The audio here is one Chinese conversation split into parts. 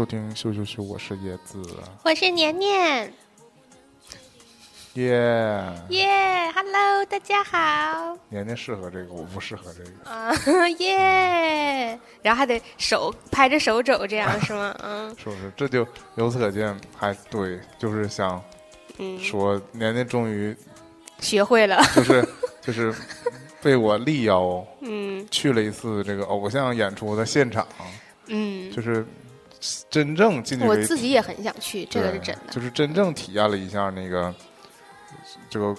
收听羞羞羞，我是叶子。我是年年，耶、耶，Hello，大家好。年年适合这个，我不适合这个。啊，耶！然后还得手拍着手肘，这样是吗？嗯是不是？这就由此可见，还对，就是想嗯，说，年年终于学会了。就是就是被我力邀 嗯去了一次这个偶像演出的现场，嗯，就是真正近距离我自己也很想去，这个是真的。就是真正体验了一下那个这个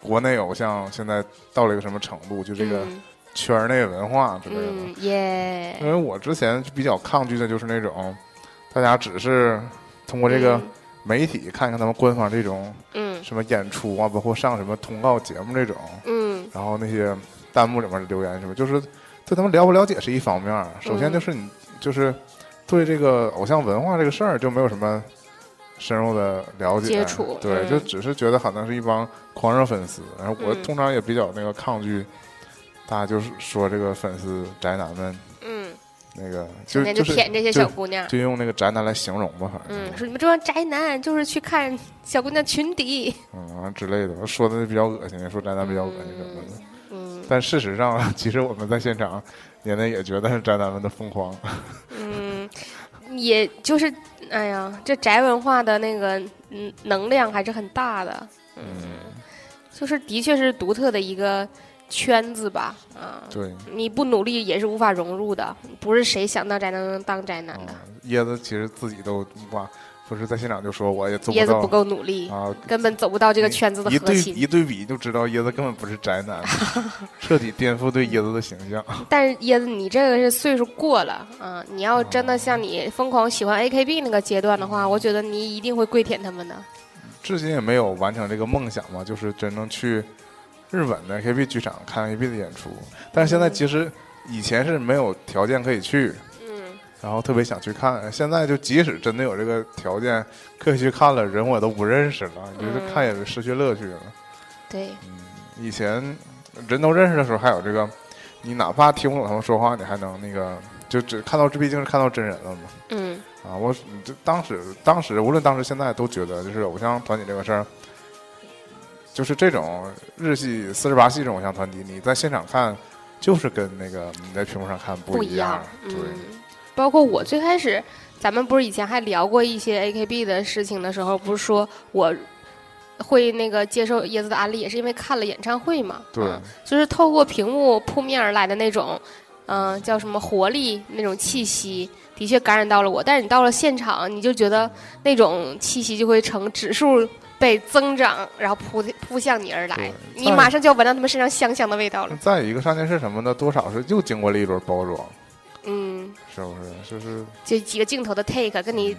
国内偶像现在到了一个什么程度，就这个嗯。圈内文化之类的。嗯耶。因，为我之前比较抗拒的就是那种大家只是通过这个媒体看看他们官方这种嗯。什么演出啊，包括上什么通告节目这种，嗯。然后那些弹幕里面留言什么，就是对他们了不了解是一方面，首先就是你就是对这个偶像文化这个事儿就没有什么深入的了解接触对，嗯就只是觉得好像是一帮狂热粉丝，然后我嗯通常也比较那个抗拒，大家就是说这个粉丝宅男们嗯，那个就就是舔这些就小姑娘。就用那个宅男来形容吧，反正嗯，说你们这帮宅男就是去看小姑娘裙底。嗯之类的，说的比较恶心，说宅男比较恶心什么的。嗯但事实上，其实我们在现场，年年也觉得是宅男们的疯狂。嗯，也就是哎呀，这宅文化的那个嗯能量还是很大的。嗯，就是的确是独特的一个圈子吧，啊，对。你不努力也是无法融入的，不是谁想当宅男能当宅男的啊，椰子其实自己都哇，不是在现场就说我也椰子不够努力，啊。根本走不到这个圈子的一对核心。一对比就知道椰子根本不是宅男，彻底颠覆对椰子的形象。但是椰子，你这个是岁数过了啊！你要真的像你疯狂喜欢 AKB 那个阶段的话，我觉得你一定会跪舔他们的。至今也没有完成这个梦想嘛，就是真正去日本的 AKB 剧场看 AKB 的演出。但是现在其实以前是没有条件可以去，嗯，然后特别想去看。现在就即使真的有这个条件，可以去看了，人我都不认识了，就是嗯看也失去乐趣了。对，以前人都认识的时候，还有这个，你哪怕听不懂他们说话，你还能那个，就只看到这毕竟是看到真人了嘛。嗯啊，我这当时当时无论当时现在都觉得，就是偶像团体这个事儿，就是这种日系四十八系这种偶像团体，你在现场看，就是跟那个你在屏幕上看不一样。对，嗯，包括我最开始，咱们不是以前还聊过一些 AKB 的事情的时候，不是说我会那个接受椰子的安利，也是因为看了演唱会嘛。对嗯就是透过屏幕扑面而来的那种，嗯、叫什么活力那种气息，的确感染到了我。但是你到了现场，你就觉得那种气息就会呈指数被增长，然后扑扑向你而来，你马上就要闻到他们身上香香的味道了。再一个上电视什么的，多少是又经过了一轮包装，嗯，是不是？就是这几个镜头的 take 跟你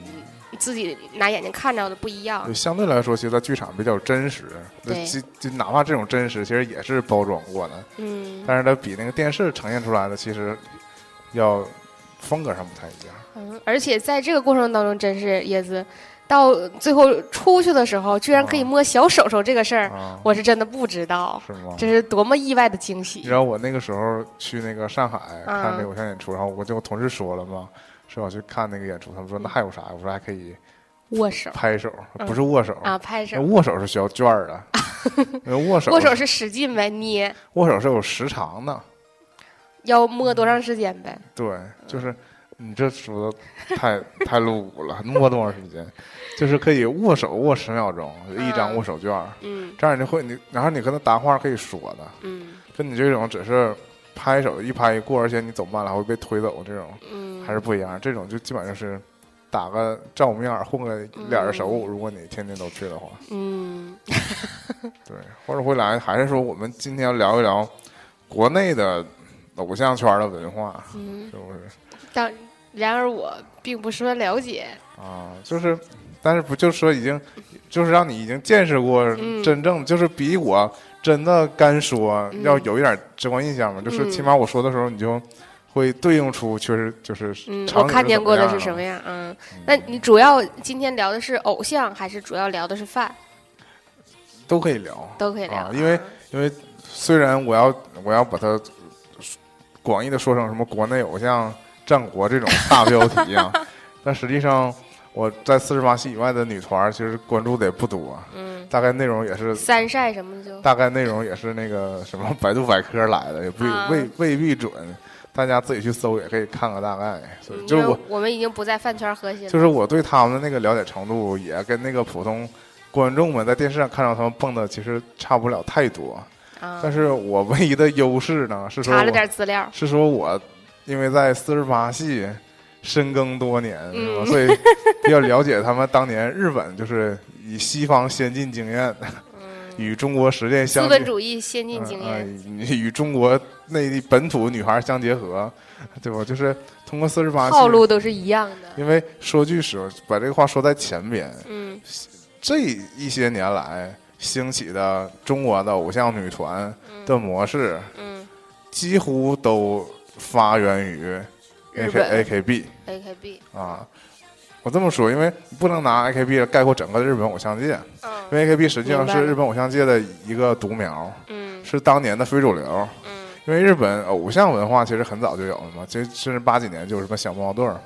你自己拿眼睛看着的不一样就。相对来说，其实在剧场比较真实。对就就哪怕这种真实，其实也是包装过的，嗯但是它比那个电视呈现出来的，其实要风格上不太一样。嗯，而且在这个过程当中，真是叶子到最后出去的时候，居然可以摸小手手这个事儿，啊，我是真的不知道，是吗？这是多么意外的惊喜。你喜知！道我那个时候去那个上海嗯。看那个偶像演出，然后我就跟我同事说了嘛，说我去看那个演出，他们说那还有啥？我说还可以握手。拍手，嗯。不是握手啊，拍手，握手是需要券儿的，那个握手。握手是使劲呗，捏，握手是有时长的，要摸多长时间呗？对，就是你这说的太太露骨了，摸多长时间？就是可以握手握十秒钟，一张嗯握手券这样你会你，然后你跟他搭话可以说的，嗯跟你这种只是拍手一拍一过，而且你走慢了还会被推走这种。嗯，还是不一样。这种就基本上是打个照面儿混个脸儿熟。如果你天天都去的话，嗯 对，或者回来还是说我们今天要聊一聊国内的偶像圈的文化，嗯，是不是但然而我并不十分了解，啊？就是，但是不就是说已经，就是让你已经见识过嗯真正，就是比我真的干说嗯要有一点直观印象嘛。就是嗯起码我说的时候，你就会对应出确实就是我看见过的是什么样？嗯，那你主要今天聊的是偶像，还是主要聊的是饭？都可以聊。都可以聊啊，因为因为虽然我要我要把它广义的说成什么国内偶像战国这种大标题啊，但实际上我在四十八系以外的女团其实关注的也不多，嗯，大概内容也是三晒什么就大概内容也是那个什么百度百科来的，也不啊未未必准，大家自己去搜也可以看个大概。所以就是我我们已经不在饭圈核心了，就是我对他们的那个了解程度，也跟那个普通观众们在电视上看到他们蹦的其实差不了太多。啊，但是我唯一的优势呢，是说查了点资料，是说我因为在四十八系深耕多年，是吧？嗯所以比较了解他们当年日本就是以西方先进经验 与中国实践相嗯资本主义先进经呃验，呃与中国内地本土女孩相结合，对吧？就是通过四十八套路都是一样的。因为说句实话，把这个话说在前边，嗯这一些年来兴起的中国的偶像女团的模式，嗯几乎都发源于日 A K 本 A K B，AKB，啊。我这么说，因为不能拿 A K B 概括整个日本偶像界，因嗯为 A K B 实际上是日本偶像界的一个独苗，嗯。是当年的非主流。嗯。因为日本偶像文化其实很早就有了嘛，其实甚至八几年就有什么小猫队儿，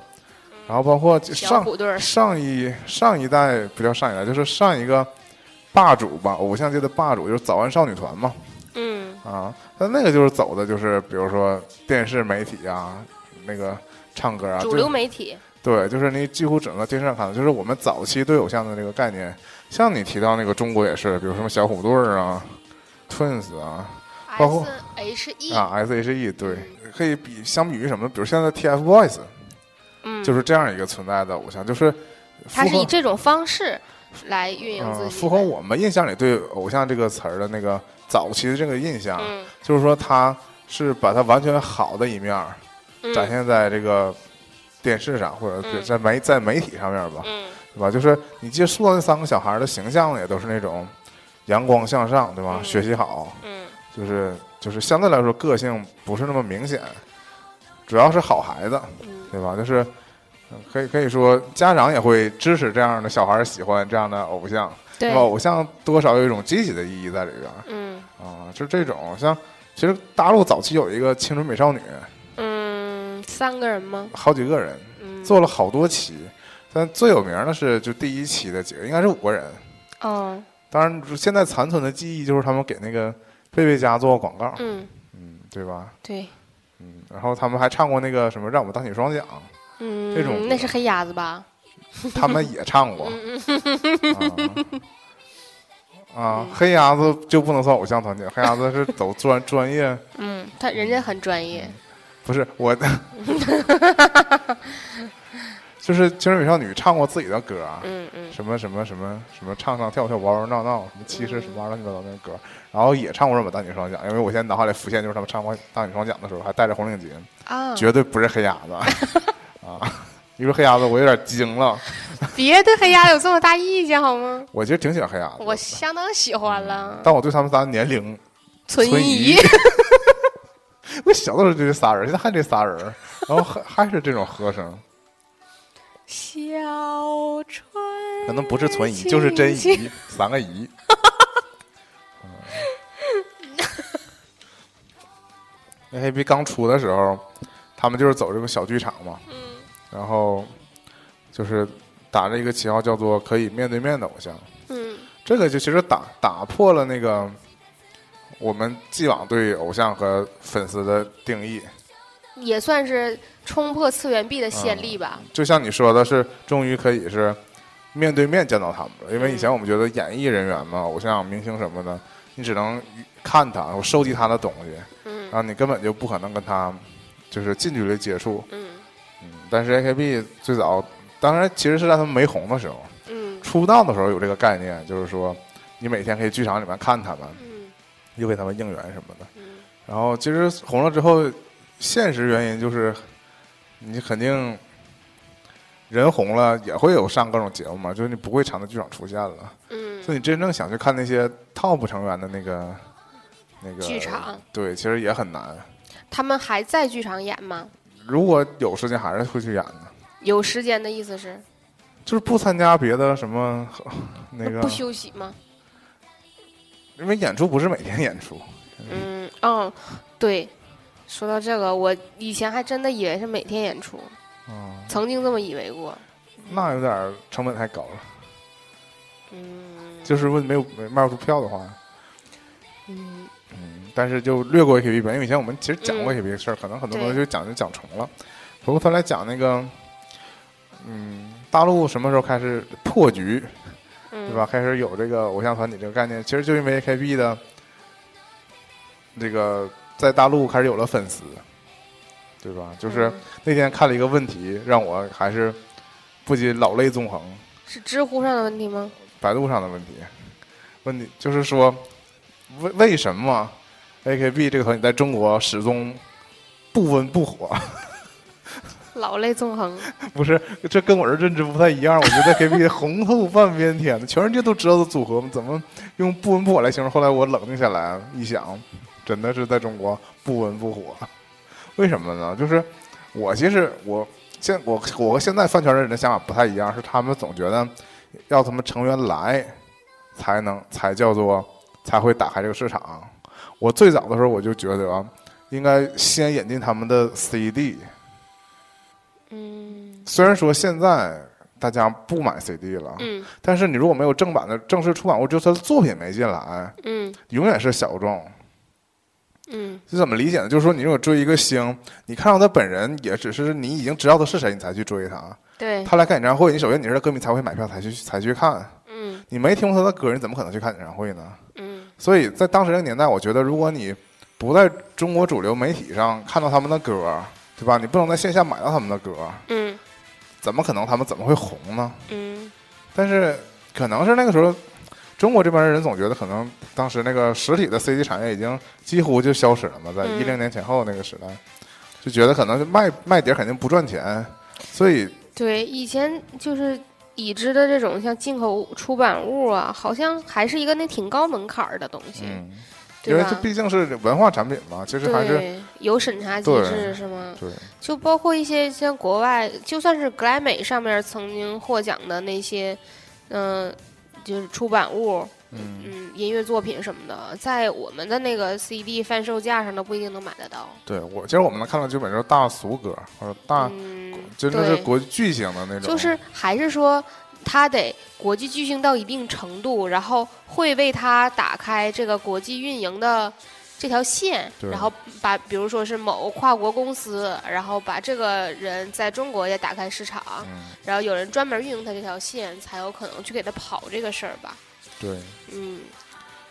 然后包括上上一上一代不叫上一代，就是上一个霸主吧，偶像界的霸主就是早安少女团嘛，嗯。啊，但那个就是走的就是比如说电视媒体啊，那个唱歌啊，主流媒体，对，就是你几乎整个电视上看到，就是我们早期对偶像的这个概念，像你提到那个中国也是，比如什么小虎队儿啊、Twins 啊、包括 S H E，啊 S.H.E，对，可以比相比于什么？比如现在的 TFBOYS，嗯，就是这样一个存在的偶像，就是他是以这种方式来运营自嗯，己的，符合我们印象里对偶像这个词儿的那个早期的这个印象，嗯。就是说他是把他完全好的一面展现在这个电视上，或者嗯。在媒在媒体上面吧，嗯。对吧？就是你接触到那三个小孩的形象也都是那种阳光向上，对吧？嗯。学习好，嗯。就是就是相对来说个性不是那么明显，主要是好孩子，嗯。对吧？就是嗯可以可以说家长也会支持这样的小孩喜欢这样的偶像，对吧偶像多少有一种积极的意义在里边儿嗯啊，就这种像其实大陆早期有一个青春美少女，嗯三个人吗？好几个人嗯做了好多期，但最有名的是就第一期的几个，应该是五个人。哦当然，现在残存的记忆就是他们给那个贝贝家做过广告，嗯嗯，对吧？对嗯，然后他们还唱过那个什么《让我们当起双桨嗯这种那是黑鸭子吧？》，他们也唱过。嗯。啊。啊，黑鸭子就不能算偶像团体，黑鸭子是走专专业，嗯，他人家很专业，不是我的，就是青春美少女唱过自己的歌啊，嗯嗯。什么什么什么什么唱唱跳跳玩玩闹闹，什么其实什么乱七八糟那歌，然后也唱过《什么《大女双桨》，因为我现在脑海里浮现就是他们唱过《大女双桨》的时候还戴着红领巾，啊，绝对不是黑鸭子。啊！一说黑鸭子，我有点惊了。别对黑鸭子有这么大意见好吗？我其实挺喜欢黑鸭子，我相当喜欢了，但我对他们仨年龄，存存疑疑。我小的时候就这仨人，现在还这仨人，然后还还是这种和声。小春可能不是存疑，就是真疑，三个疑。那 A B 刚出的时候，他们就是走这个小剧场嘛，嗯然后就是打着一个旗号叫做可以面对面的偶像，嗯这个就其实打打破了那个我们既往对偶像和粉丝的定义。也算是冲破次元壁的先例吧。就像你说的是，终于可以是面对面见到他们了。因为以前我们觉得演艺人员嘛，偶像明星什么的，你只能看他，我收集他的东西，嗯然后你根本就不可能跟他就是近距离接触。嗯嗯，但是 AKB 最早，当然其实是在他们没红的时候，嗯出道的时候有这个概念，就是说你每天可以剧场里面看他们，嗯又给他们应援什么的。嗯然后其实红了之后，现实原因就是你肯定人红了也会有上各种节目嘛，就是你不会常在剧场出现了。嗯所以你真正想去看那些 top 成员的那个那个剧场，对，其实也很难。他们还在剧场演吗？如果有时间，还是会去演的。有时间的意思是就是不参加别的什么那个不，休息吗？因为演出不是每天演出。嗯哦，对。说到这个，我以前还真的以为是每天演出，嗯，曾经这么以为过。那有点成本太高了。嗯，就是问没有没卖不出票的话，嗯嗯，但是就略过 AKB 吧，因为以前我们其实讲过嗯 AKB 的事儿，可能很多对东西就讲就讲重了。不过他来讲那个，嗯，大陆什么时候开始破局，嗯，对吧？？开始有这个偶像团体这个概念，其实就因为 AKB 的这个在大陆开始有了粉丝，对吧？就是嗯那天看了一个问题，让我还是不禁老泪纵横。是知乎上的问题吗？百度上的问题，问题就是说，为为什么 AKB 这个团体在中国始终不温不火？老泪纵横。不是，这跟我的认知不太一样。我觉得 AKB 红透半边天的，全世界都知道的组合，怎么用不温不火来形容？后来我冷静下来一想，真的是在中国不温不火。为什么呢？就是我其实我现我我和现在饭圈的人的想法不太一样，是他们总觉得要他们成员来才能才叫做才会打开这个市场。我最早的时候我就觉得啊，应该先引进他们的 CD。嗯虽然说现在大家不买 CD 了，嗯但是你如果没有正版的正式出版物，就是他的作品没进来，嗯永远是小众。嗯是怎么理解呢？就是说，你如果追一个星，你看到他本人，也只是你已经知道他是谁，你才去追他。对，他来看演唱会，你首先你是他歌迷才会买票才去才去看。嗯你没听过他的歌，你怎么可能去看演唱会呢？嗯所以在当时那个年代，我觉得如果你不在中国主流媒体上看到他们的歌，对吧？你不能在线下买到他们的歌，嗯怎么可能他们怎么会红呢？嗯但是可能是那个时候，中国这边的人总觉得，可能当时那个实体的 CD 产业已经几乎就消失了嘛，在嗯一零年前后那个时代，就觉得可能卖卖碟肯定不赚钱，所以对，以前就是已知的这种像进口出版物啊，好像还是一个那挺高门槛儿的东西，嗯，因为它？毕竟是文化产品嘛，其实还是，有审查机制是吗？对就包括一些像国外，就算是格莱美上面曾经获奖的那些，嗯、就是出版物，嗯嗯，音乐作品什么的，在我们的那个 CD 贩售架上都不一定能买得到。对我其实我们能看到基本就是大俗歌或者大嗯，真的是国际巨星的那种，就是还是说，他得国际巨星到一定程度，然后会为他打开这个国际运营的这条线，然后把比如说是某跨国公司，然后把这个人在中国也打开市场，嗯然后有人专门运营他这条线，才有可能去给他跑这个事儿吧。对，嗯，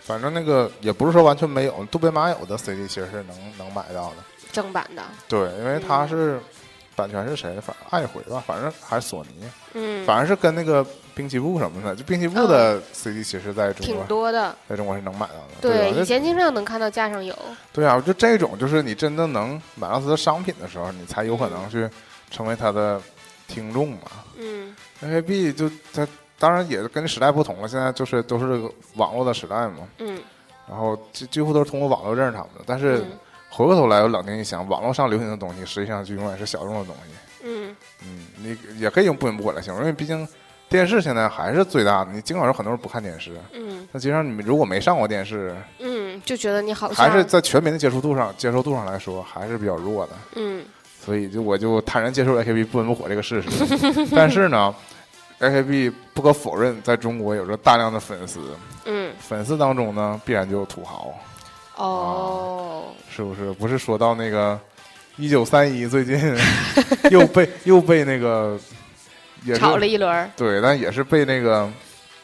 反正那个也不是说完全没有，渡边麻友的 CD 其实是能能买到的。正版的，对，因为他嗯是版权是谁的？反正爱回吧，反正还是索尼，嗯，反正是跟那个滨崎步什么的。就滨崎步的 CD 其实在中国挺，多的。在中国是能买到的。对，以前经常能看到架上有。对啊，就这种，就是你真的能买到它的商品的时候，你才有可能去成为它的听众嘛。嗯 AKB 就它当然也跟时代不同了，现在就是都是这个网络的时代嘛，嗯然后几几乎都是通过网络认识他们的。但是嗯回过头来，我冷静一想，网络上流行的东西，实际上就永远是小众的东西。嗯嗯，你也可以用不温不火来形容，因为毕竟电视现在还是最大的。你尽管说很多人不看电视，嗯那其实上你们如果没上过电视，嗯，就觉得你好像还是在全民的接触度上、接受度上来说，还是比较弱的。嗯所以就我就坦然接受 AKB 不温不火这个事实。但是呢，AKB 不可否认，在中国有着大量的粉丝，嗯粉丝当中呢，必然就有土豪，哦，是不是？不是说到那个一九三一最近 又被又被那个也炒了一轮，对，但也是被那个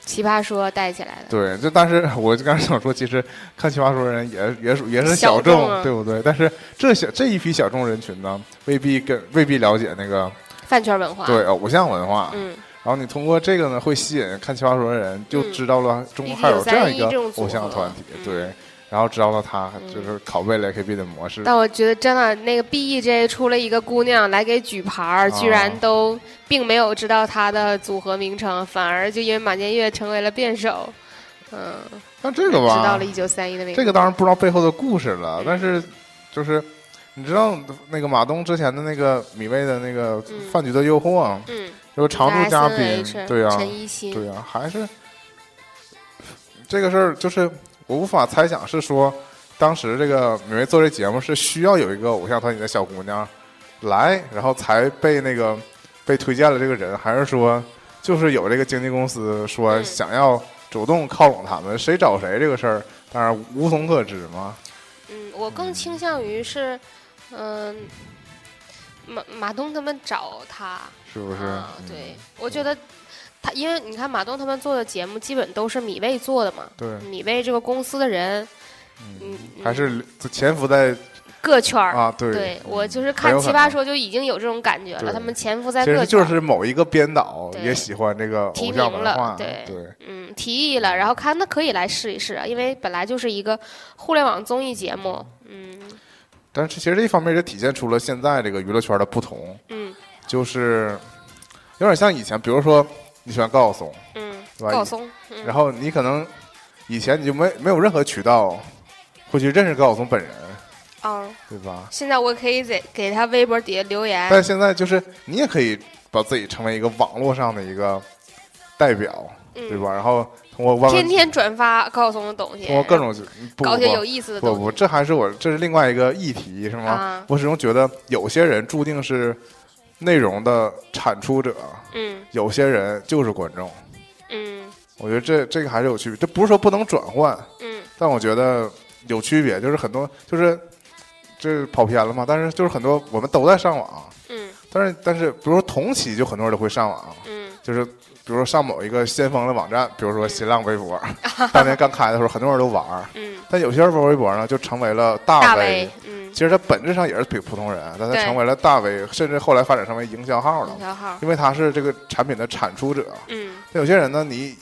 奇葩说带起来的。对，就但是我就刚才想说，其实看奇葩说的人也也属也是小小众，众啊对不对？但是这小这一批小众人群呢，未必跟未必了解那个饭圈文化。对偶像文化。嗯然后你通过这个呢，会吸引看奇葩说的人，就嗯知道了中国还有这样一个1931这种组合偶像团体，嗯对。然后知道了他嗯就是拷贝了 AKB 的模式，但我觉得真的那个 BEJ 出了一个姑娘来给举牌儿，居然哦都并没有知道她的组合名称，反而就因为马建岳成为了辩手，嗯，但这个吧，知道了一九三一的名字。这个当然不知道背后的故事了嗯，但是就是你知道那个马东之前的那个米未的那个嗯饭局的诱惑，嗯，就是常驻嘉宾对呀、对呀、还是这个事儿，就是我无法猜想是说，当时这个米未做这节目是需要有一个偶像团体的小姑娘来，然后才被那个被推荐了这个人，还是说就是有这个经纪公司说嗯想要主动靠拢他们，谁找谁这个事儿，当然无从可知嘛。嗯，我更倾向于是，嗯、马马东他们找他，是不是？啊嗯对，我觉得他，因为你看马东他们做的节目，基本都是米未做的嘛。对，米未这个公司的人，嗯，嗯，还是潜伏在各圈儿。啊，对，对我就是看奇葩说就已经有这种感觉了，他们潜伏在各圈儿。就是某一个编导也喜欢这个提偶像名了文化，对对，嗯，提议了，然后看那可以来试一试啊，因为本来就是一个互联网综艺节目，嗯但是其实这一方面也体现出了现在这个娱乐圈的不同，嗯就是有点像以前，比如说你喜欢高晓松，嗯，对吧高松，嗯、然后你可能以前你就没没有任何渠道会去认识高晓松本人，啊，对吧？现在我可以给给他微博底下留言，但现在就是你也可以把自己成为一个网络上的一个代表，嗯对吧？然后通过万天天转发高晓松的东西，通过各种搞些有意思的东西不不，这还是我这是另外一个议题，是吗？啊，我始终觉得有些人注定是内容的产出者，嗯。有些人就是观众。嗯。我觉得这这个还是有区别，这不是说不能转换，嗯。但我觉得有区别，就是很多就是这跑偏了嘛，但是就是很多我们都在上网，嗯。但是但是比如说同期就很多人都会上网，嗯。就是比如说上某一个先锋的网站，比如说新浪微博，当年刚开的时候很多人都玩儿，嗯，但有些人玩微博呢就成为了大大 V，嗯，其实他本质上也是普普通人，但他成为了大 V，甚至后来发展成为营销号了。营，销号，因为他是这个产品的产出者。嗯。那有些人呢，你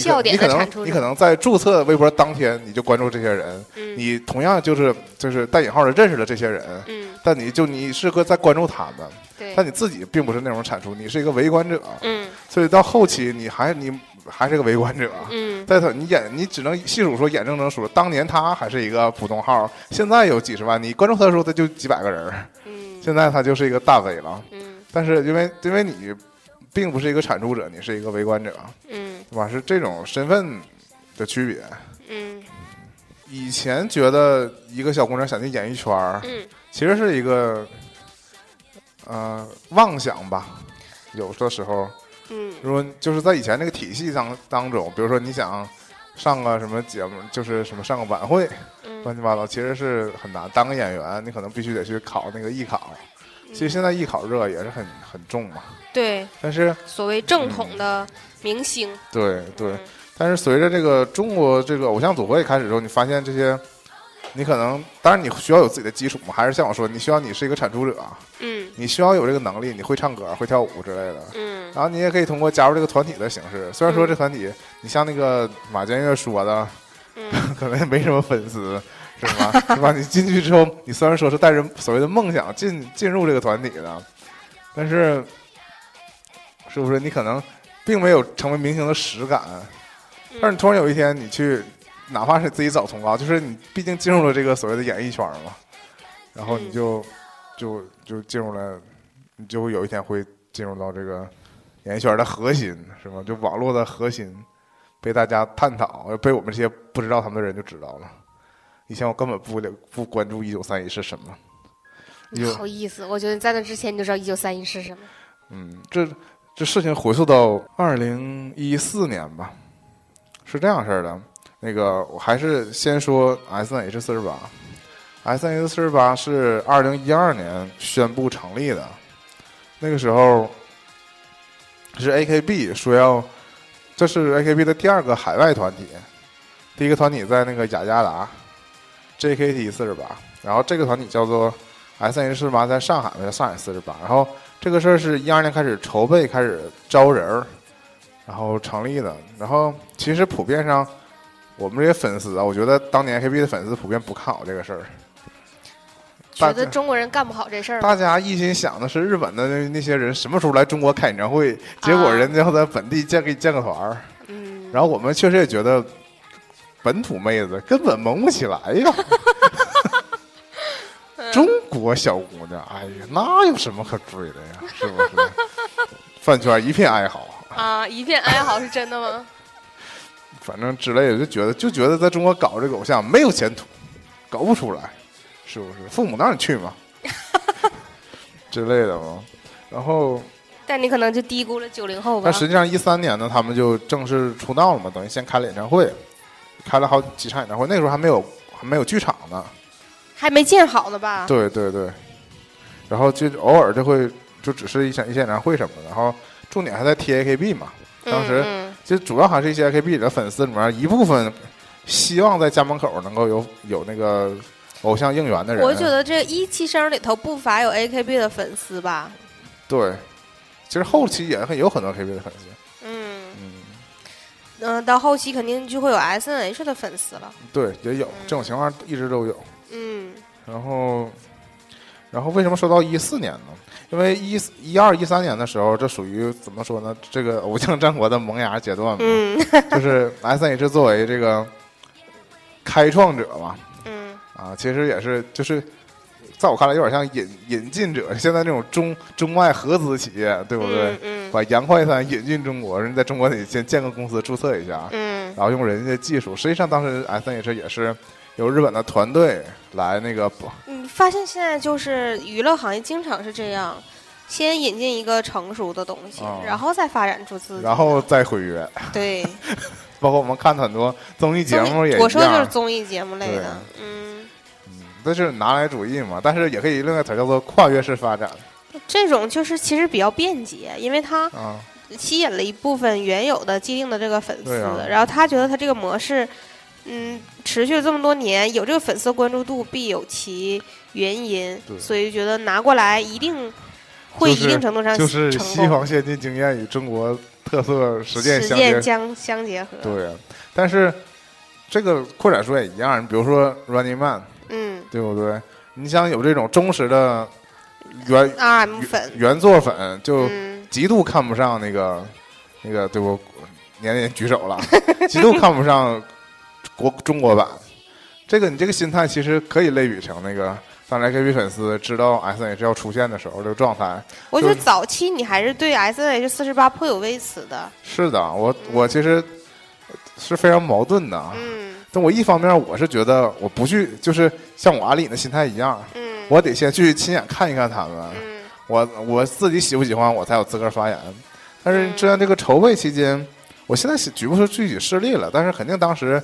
笑点你可能的产出者你可能在注册微博当天你就关注这些人，嗯。你同样就是就是带引号的认识了这些人，嗯，但你就你是个在关注他们，但你自己并不是内容产出，你是一个围观者，嗯。所以到后期你还你还是个围观者。嗯。在他，你眼你只能细数说眼睁睁数，当年他还是一个普通号，现在有几十万，你关注他的时候他就几百个人，嗯。现在他就是一个大 V 了。嗯。但是因为因为你并不是一个产出者，你是一个围观者，嗯对吧？是这种身份的区别。嗯以前觉得一个小姑娘想进演艺圈儿，嗯其实是一个呃妄想吧。有的时候，嗯如果就是在以前那个体系当当中，比如说你想上个什么节目，就是什么上个晚会，乱嗯七八糟，其实是很难。当个演员，你可能必须得去考那个艺考。其实现在艺考热也是很很重嘛，对，但是所谓正统的明星，对对，嗯但是随着这个中国这个偶像组合也开始之后，你发现这些，你可能当然你需要有自己的基础嘛，还是像我说，你需要你是一个产出者，嗯你需要有这个能力，你会唱歌、会跳舞之类的。嗯然后你也可以通过加入这个团体的形式，虽然说嗯这团体，你像那个马建岳说的，嗯 可能也没什么粉丝，是吧？是吧？你进去之后，你虽然说是带着所谓的梦想进进入这个团体的，但是是不是你可能并没有成为明星的实感？但是你突然有一天你去，哪怕是自己找通告，就是你毕竟进入了这个所谓的演艺圈嘛，然后你嗯就、就就进入了，你就会有一天会进入到这个演艺圈的核心，是吗？就网络的核心被大家探讨，被我们这些不知道他们的人就知道了。以前我根本不了不关注一九三一是什么，你好意思，我觉得在那之前你就知道一九三一是什么。嗯，这这事情回溯到二零一四年吧，是这样式儿的。那个我还是先说 S N H 四十八，S N H 四十八是二零一二年宣布成立的，那个时候是 A K B 说要，这是 A K B 的第二个海外团体，第一个团体在那个雅加达 J K T 四十八，然后这个团体叫做 S N H 四十八，在上海的上海四十八，然后。这个事儿是一二年开始筹备，开始招人儿，然后成立的。然后其实普遍上，我们这些粉丝啊，我觉得当年 AKB 的粉丝普遍不看好这个事儿。觉得中国人干不好这事儿，大家一心想的是日本的那那些人什么时候来中国开演唱会，结果人家要在本地建给建个团儿。嗯，然后我们确实也觉得本土妹子根本萌不起来呀。中国小姑娘，哎呀，那有什么可追的呀？是不是？饭圈一片哀嚎，啊，一片哀嚎是真的吗？反正之类的，就觉得就觉得在中国搞这个偶像没有前途，搞不出来，是不是？父母让你去嘛，之类的嘛。然后，但你可能就低估了九零后吧但。实际上一三年呢，他们就正式出道了嘛，等于先开了演唱会，开了好几场演唱会，那个时候还没有还没有剧场呢。还没建好呢吧？对对对，然后就偶尔就会就只是一场一些演唱会什么的，然后重点还在 T A K B 嘛，嗯，当时嗯就主要还是一些 A K B 的粉丝里面一部分希望在家门口能够有有那个偶像应援的人。我觉得这一期生里头不乏有 AKB 的粉丝吧。对，其实后期也很有很多 A K B 的粉丝，嗯嗯，嗯、到后期肯定就会有 SNH 的粉丝了。对，也有这种情况一直都有。嗯然后，然后为什么说到一四年呢？因为一一二一三年的时候，这属于怎么说呢？这个偶像战国的萌芽阶段嘛，嗯就是 S H 作为这个开创者嘛，嗯啊，其实也是就是，在我看来有点像引引进者，现在这种中中外合资企业，对不对？嗯嗯把洋快餐引进中国，人在中国得先建个公司注册一下，嗯然后用人家的技术。实际上当时 S N H 也是由日本的团队来那个不你发现现在就是娱乐行业经常是这样，先引进一个成熟的东西，啊然后再发展出自己。然后再毁约。对 包括我们看很多综艺节目也我说的就是综艺节目类的。嗯，这是拿来主义嘛，但是也可以另外一个词叫做跨越式发展这种就是其实比较便捷，因为它啊。吸引了一部分原有的既定的这个粉丝，啊然后他觉得他这个模式，嗯，持续了这么多年，有这个粉丝关注度必有其原因对，所以觉得拿过来一定会一定程度上就是西方先进经验与中国特色实践实相结践相相结合。对，但是这个扩展说也一样，你比如说 Running Man，嗯对不对？你想有这种忠实的原，RM 粉，原作粉，就嗯极度看不上那个那个，对不？年年举手了，极度看不上国中国版。这个你这个心态其实可以类比成那个当 AKB 粉丝知道 SNH 要出现的时候这个状态。我觉得就早期你还是对 SNH 四十八颇有微词的。是的，我我其实是非常矛盾的。啊嗯但我一方面我是觉得我不去，就是像我阿里的心态一样，嗯，我得先去亲眼看一看他们。嗯我我自己喜不喜欢，我才有资格发言。但是嗯这样这个筹备期间，我现在是举不出具体事例了，但是肯定当时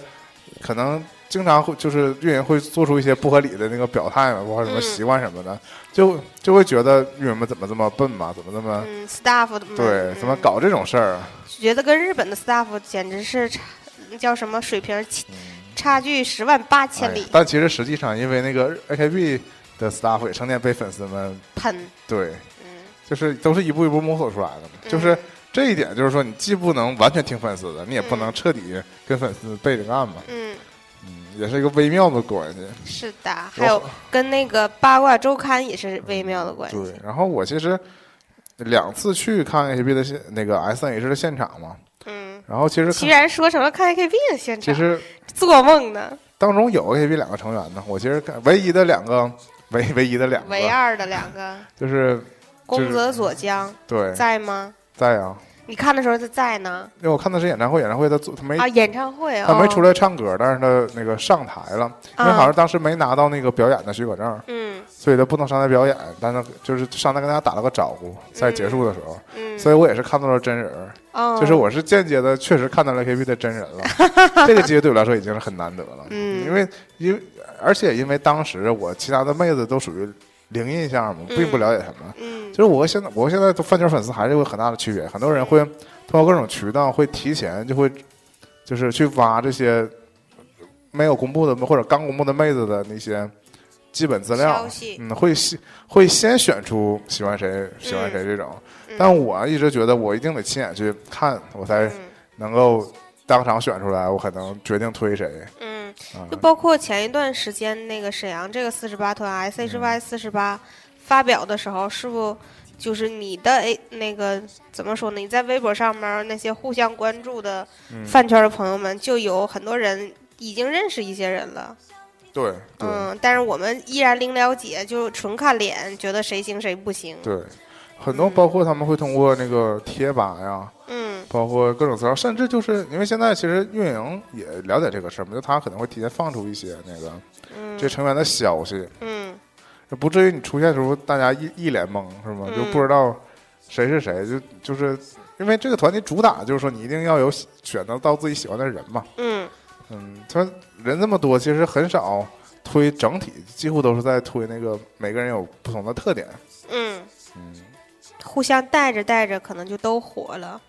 可能经常会就是运营会做出一些不合理的那个表态嘛，包括什么嗯习惯什么的，就就会觉得运营们怎么这么笨嘛，怎么这么、嗯，staff 们对，怎么嗯搞这种事儿？觉得跟日本的 staff 简直是差，叫什么水平差嗯差距十万八哎千里，但其实实际上，因为那个 AKB 的 staff 也成天被粉丝们喷。对，嗯，就是都是一步一步摸索出来的嘛，就是。这一点就是说，你既不能完全听粉丝的，你也不能嗯彻底跟粉丝背着干嘛。嗯，嗯，也是一个微妙的关系。是的，还有跟那个八卦周刊也是微妙的关系。对，然后我其实两次去看 AKB 的现那个 S N H 的现场嘛，嗯，然后其实看居然说成了看 AKB 的现场，其实做梦呢。当中有 AKB 两个成员呢，我其实看唯一的两个唯唯一的两个，唯二的两个，就是宫泽佐江对在吗？在啊，你看的时候他在呢？因为我看的是演唱会，演唱会他做他没啊，演唱会他没出来，唱歌，但是他那个上台了，因为啊好像当时没拿到那个表演的许可证，嗯。所以他不能上台表演，但是就是上台跟大家打了个招呼，在结束的时候，嗯，所以我也是看到了真人，哦。就是我是间接的确实看到了 AKB 的真人了，这个机会对我来说已经是很难得了，嗯。因为因为而且因为当时我其他的妹子都属于零印象嘛，并不了解他们，嗯。就是我现在我现在的饭圈粉丝还是有很大的区别，很多人会通过各种渠道会提前就会就是去挖这些没有公布的或者刚公布的妹子的那些基本资料嗯，会先会先选出喜欢谁喜欢谁这种，嗯。但我一直觉得我一定得亲眼去看，我才嗯。能够当场选出来，我可能决定推谁嗯，啊就。包括前一段时间那个沈阳这个四十八团 S.H.Y 四十八发表的时候，是不就是你的诶那个怎么说呢？你在微博上面那些互相关注的嗯饭圈的朋友们，就有很多人已经认识一些人了。对对嗯，但是我们依然零了解，就纯看脸，觉得谁行谁不行。对，很多包括他们会通过那个贴吧呀。嗯。包括各种资料，甚至就是因为现在其实运营也了解这个事儿嘛，就他可能会提前放出一些那个嗯。这成员的消息，嗯。不至于你出现的时候大家一一脸懵是吗？嗯。就不知道谁是谁，就就是因为这个团体主打就是说你一定要有选择到自己喜欢的人嘛，嗯。嗯，他人这么多，其实很少推整体，几乎都是在推那个每个人有不同的特点，嗯，嗯。互相带着带着，可能就都火了。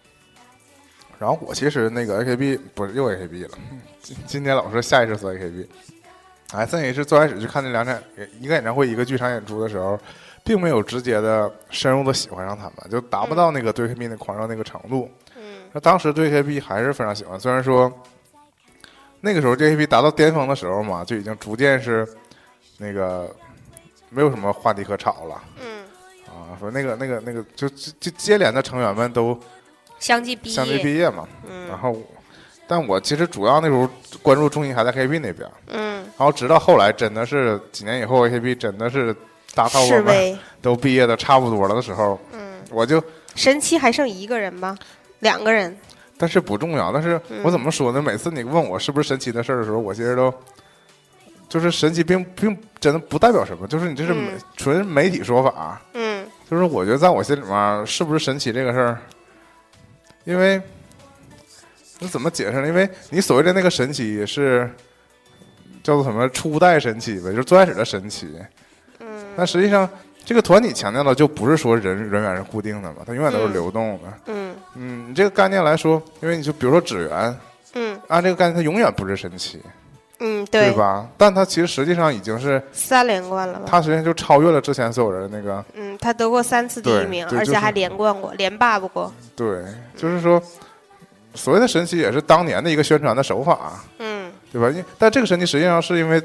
然后我其实那个 AKB 不是又 AKB 了，今今天老说下一次说 AKB。S N H 最开始去看那两场一个演唱会一个剧场演出的时候，并没有直接的深入的喜欢上他们，就达不到那个对 AKB 那狂热那个程度。嗯那当时对 AKB 还是非常喜欢，虽然说那个时候 AKB 达到巅峰的时候嘛，就已经逐渐是那个没有什么话题可吵了嗯，啊，说那个那个那个就就就接连的成员们都相继毕相继业。毕业嘛，嗯然后，但我其实主要那时候关注重心还在 AKB 那边，嗯，然后直到后来真的是几年以后，AKB 真的是大套我们。都毕业的差不多了的时候，嗯，我就神七还剩一个人吧？两个人。但是不重要，但是嗯我怎么说呢？每次你问我是不是神奇的事儿的时候，我其实都就是神奇并并真的不代表什么，就是你这是媒嗯纯媒体说法，嗯就是我觉得在我心里面是不是神奇这个事儿，因为那怎么解释呢？因为你所谓的那个神奇是叫做什么初代神奇呗，就是最开始的神奇。嗯但实际上，这个团体强调的就不是说人人员是固定的嘛，它永远都是嗯流动的。嗯嗯，你这个概念来说，因为你就比如说指源，嗯按这个概念，它永远不是神奇，嗯，对，对吧？但他其实实际上已经是，三连冠了吧？他实际上就超越了之前所有人的那个嗯，他得过三次第一名，就是而且还连冠过，连霸过。对，就是说，所谓的神奇也是当年的一个宣传的手法，嗯对吧？因但这个神奇实际上是因为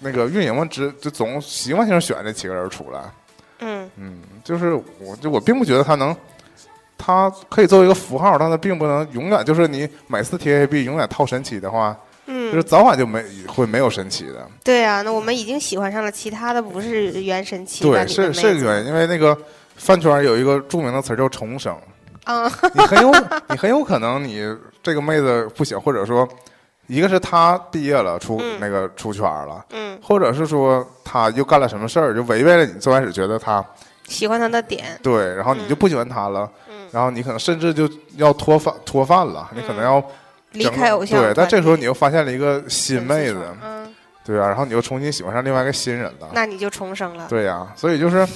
那个运营们只就总习惯性选这几个人出来，嗯嗯，就是我就我并不觉得他能，他可以作为一个符号，但他并不能永远就是你每次 TAB 永远套神奇的话，就是嗯，早晚就没会没有神奇的。对啊，那我们已经喜欢上了其他的不是原神奇的妹子是是这个原因，因为那个饭圈有一个著名的词儿叫重生。啊，你很有你很有可能你这个妹子不行，或者说，一个是她毕业了出、嗯那个出圈了，嗯，或者是说她又干了什么事儿，就违背了你最开始觉得她喜欢他的点。对，然后你就不喜欢她了，嗯，然后你可能甚至就要脱饭脱饭了，你可能要离开偶像。对，但这时候你又发现了一个新妹子，嗯，对啊，然后你又重新喜欢上另外一个新人了，那你就重生了。对呀、所以就是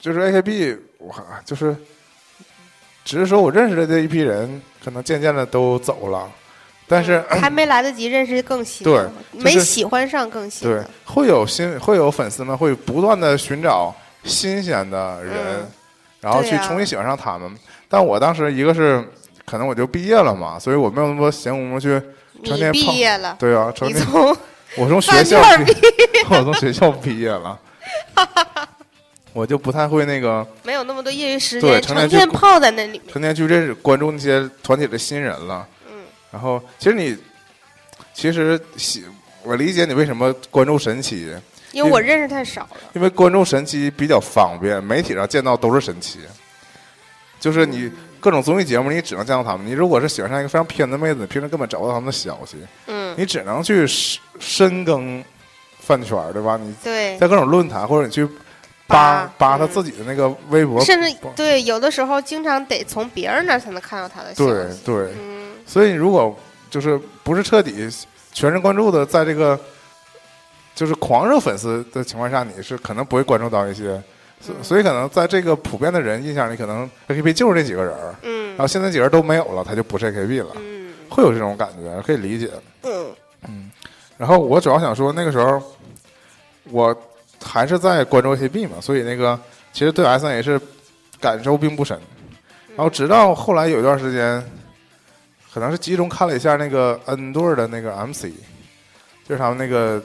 就是 AKB，我就是只是说我认识的这一批人，可能渐渐的都走了，但是、嗯还没来得及认识更新对的，就是没喜欢上更新对的。会有新会有粉丝们会不断的寻找新鲜的人，嗯然后去重新喜欢上他们。但我当时一个是可能我就毕业了嘛，所以我没有那么多闲工夫去。成你天碰毕业了，对啊，成天 我从学校饭毕，我从学校毕业了，我就不太会那个。没有那么多业余时间，成成天泡在那里面。成天去认识关注那些团体的新人了。嗯然后其实你其实喜我理解你为什么关注神奇，因为我认识太少了。因为关注神奇比较方便，媒体上见到都是神奇。就是你各种综艺节目，你只能见到他们。你如果是喜欢上一个非常偏的妹子，你平时根本找不到他们的消息，嗯，你只能去深深耕饭圈，对吧？你对，在各种论坛或者你去扒扒扒他嗯自己的那个微博，甚至对，有的时候经常得从别人那儿才能看到他的消对息。对，嗯，所以如果就是不是彻底全神贯注的在这个就是狂热粉丝的情况下，你是可能不会关注到一些，所嗯所以可能在这个普遍的人印象里，可能 AKB 就是这几个人儿，嗯。然后现在几个人都没有了，他就不是 AKB 了，嗯。会有这种感觉，可以理解。嗯。嗯。然后我主要想说，那个时候我还是在关注 AKB 嘛，所以那个其实对 S.N.H 感受并不深。然后直到后来有一段时间，可能是集中看了一下那个 N 队儿的那个 MC，就是他们那个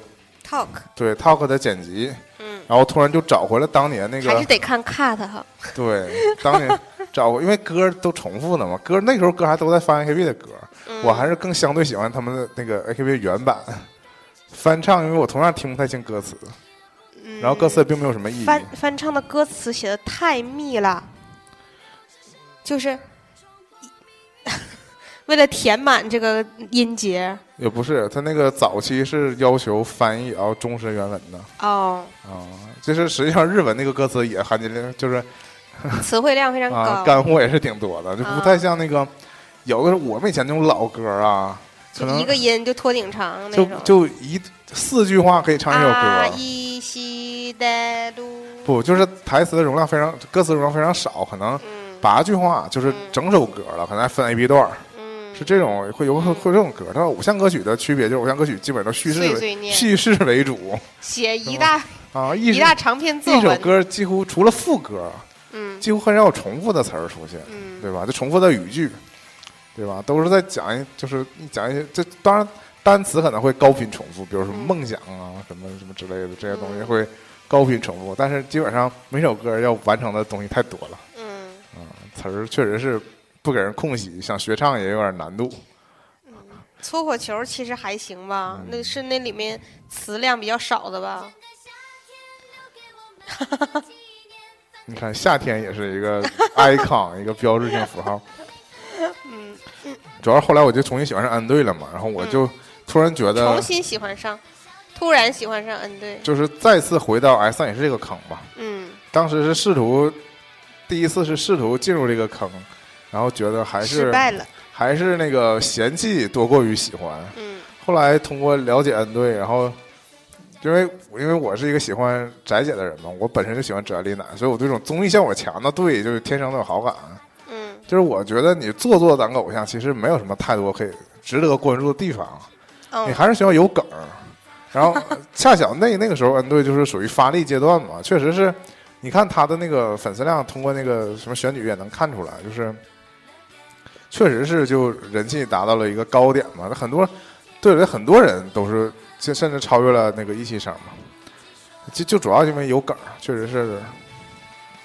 ，talk，对 Talk 的剪辑，嗯，然后突然就找回了当年那个还是得看 cut 哈。对当年找回，因为歌都重复的嘛，歌那时候歌还都在翻 AKB 的歌，嗯我还是更相对喜欢他们的那个 AKB 原版翻唱，因为我同样听不太清歌词，然后歌词也并没有什么意义。嗯翻翻唱的歌词写的太密了，就是为了填满这个音节。也不是，他那个早期是要求翻译然后忠实原文的。哦，啊，就是实际上日文那个歌词也含金量就是 词汇量非常啊高。干货也是挺多的，就不啊。太像那个有的我们以前那种老歌啊，可能一个音就拖挺长那就种。就一四句话可以唱一首歌，啊依稀的路，不就是台词的容量非常，歌词容量非常少，可能嗯。八句话就是整首歌了，可能还分 A B 段是这种会有会会这种歌。它偶像歌曲的区别就是偶像歌曲基本都叙事叙事为主写一大啊，一一大长篇作一首。歌几乎除了副歌，嗯几乎很少有重复的词儿出现，嗯，对吧？就重复的语句，对吧？都是在讲一，就是你讲一些，这当然单词可能会高频重复，比如说嗯梦想啊，什么什么之类的这些东西嗯会高频重复，但是基本上每首歌要完成的东西太多了，嗯啊，词儿确实是不给人空隙，想学唱也有点难度。搓火球其实还行吧，嗯那是那里面词量比较少的吧。你看夏天也是一个 icon，一个标志性符号。嗯，主要后来我就重新喜欢上 N 队了嘛，然后我就突然觉得重，新喜欢上，突然喜欢上 N 队。就是再次回到 S 三也是这个坑吧。嗯当时是试图，第一次是试图进入这个坑，然后觉得还是失败了。还是那个嫌弃多过于喜欢。嗯后来通过了解 N 队，然后因为因为我是一个喜欢宅姐的人嘛，我本身就喜欢宅丽娜，所以我对这种综艺效果强的队就是天生都有好感。嗯就是我觉得你做作当个偶像，其实没有什么太多可以值得关注的地方，你嗯还是需要有梗儿。然后 恰巧那那个时候 N 队就是属于发力阶段嘛，确实是，你看他的那个粉丝量，通过那个什么选举也能看出来，就是确实是就人气达到了一个高点嘛。那很多队里的很多人都是，就甚至超越了那个一期生嘛。就就主要因为有梗儿，确实是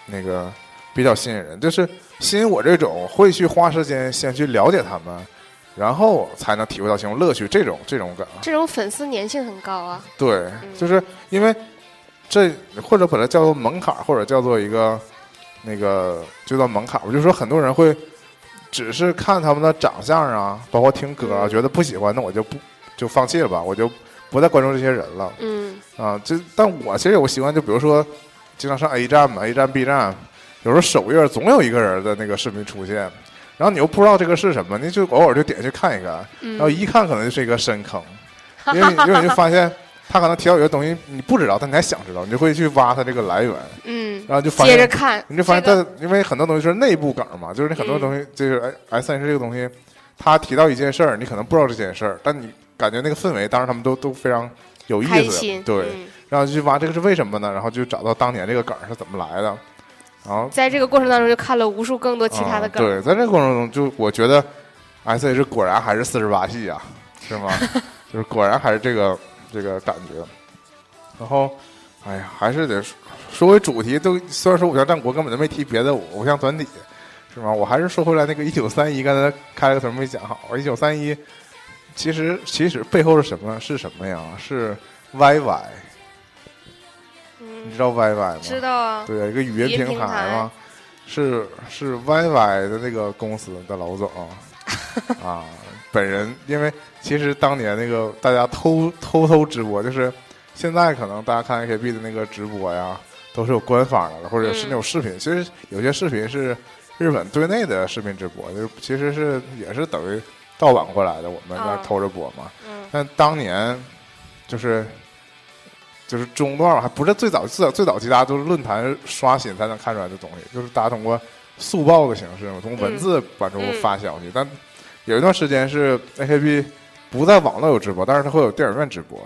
那个比较吸引人，就是吸引我这种会去花时间先去了解他们，然后才能体会到其中乐趣这种这种梗。这种粉丝粘性很高啊。对，就是因为这或者把它叫做门槛，或者叫做一个那个就叫门槛。我就说很多人会只是看他们的长相啊，包括听歌觉得不喜欢，那我就不就放弃了吧，我就不再关注这些人了嗯啊。这但我其实有个习惯，就比如说经常上 A 站嘛，A 站、B 站，有时候首页总有一个人的那个视频出现。然后你又不知道这个是什么，你就偶尔就点进去看一看，然后嗯，一看可能就是一个深坑，因为因为你就发现他可能提到有些东西你不知道，但你还想知道，你就会去挖它这个来源，嗯，然后就发现，接着看，你就发现这个它因为很多东西是内部梗嘛，就是你很多东西就是哎 S N 这个东西，他提到一件事儿，你可能不知道这件事儿，但你感觉那个氛围，当时他们都都非常有意思对，嗯然后就去挖这个是为什么呢？然后就找到当年这个梗是怎么来的，然后在这个过程当中就看了无数更多其他的梗。啊对，在这个过程中，就我觉得 S H 果然还是四十八系啊，是吗？就是果然还是这个这个感觉。然后，哎呀，还是得说说回主题，都虽然说偶像战国根本就没提别的偶像团体，是吗？我还是说回来那个一九三一，刚才开了个头没讲好。一九三一其实其实背后是什么？是什么呀？是 YY，你嗯知道 YY 吗？知道啊，对，一个语音平台平台嘛。是是 YY 的那个公司的老总 啊，本人因为其实当年那个大家偷偷偷直播，就是现在可能大家看 AKB 的那个直播呀，都是有官方的了，或者是那种视频。其实有些视频是日本对内的视频直播，就是其实是也是等于盗版过来的，我们在啊偷着播嘛。嗯但当年就是就是中段还不是最早最早最早期，大家都是论坛刷新才能看出来的东西，就是大家通过速报的形式，从文字版中发消息。但有一段时间是 AKB 不在网络有直播，但是它会有电影院直播，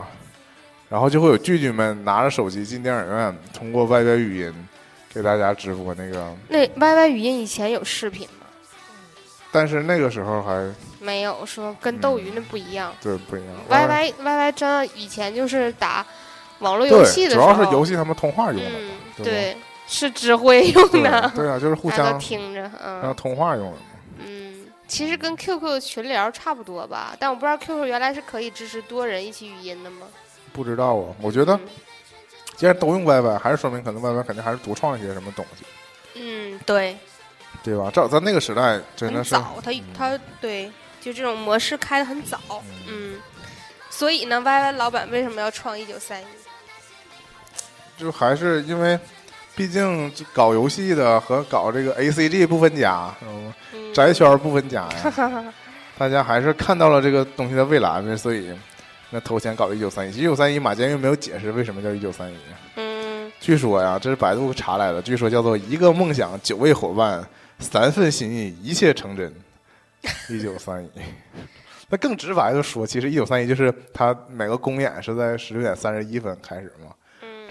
然后就会有剧剧们拿着手机进电影院，通过 YY 语音给大家直播那个。那 YY 语音以前有视频吗？但是那个时候还没有，说跟斗鱼那不一样。对不一样。YY YY 真的以前就是打网络游戏的时候，要是游戏他们通话用的，嗯，对，是指挥用的，对啊，就是互相听着，然后通话用的。嗯，其实跟 QQ 群聊差不多吧，但我不知道 QQ 原来是可以支持多人一起语音的吗？不知道啊，我觉得嗯既然都用 YY，还是说明可能 YY 肯定还是独创一些什么东西，嗯，对，对吧？照在那个时代真的是，很早，它嗯它对，就这种模式开的很早，嗯，所以呢，YY 老板为什么要创一九三一？就还是因为，毕竟这搞游戏的和搞这个 ACG 不分家，宅圈不分家呀，大家还是看到了这个东西的未来呗，所以那投钱搞了一九三一。一九三一马监狱没有解释为什么叫一九三一。嗯据说呀，这是百度查来的，据说叫做一个梦想，九位伙伴，三份心意，一切成真。一九三一，那更直白的说，其实一九三一就是他每个公演是在十六点三十一分开始嘛，嗯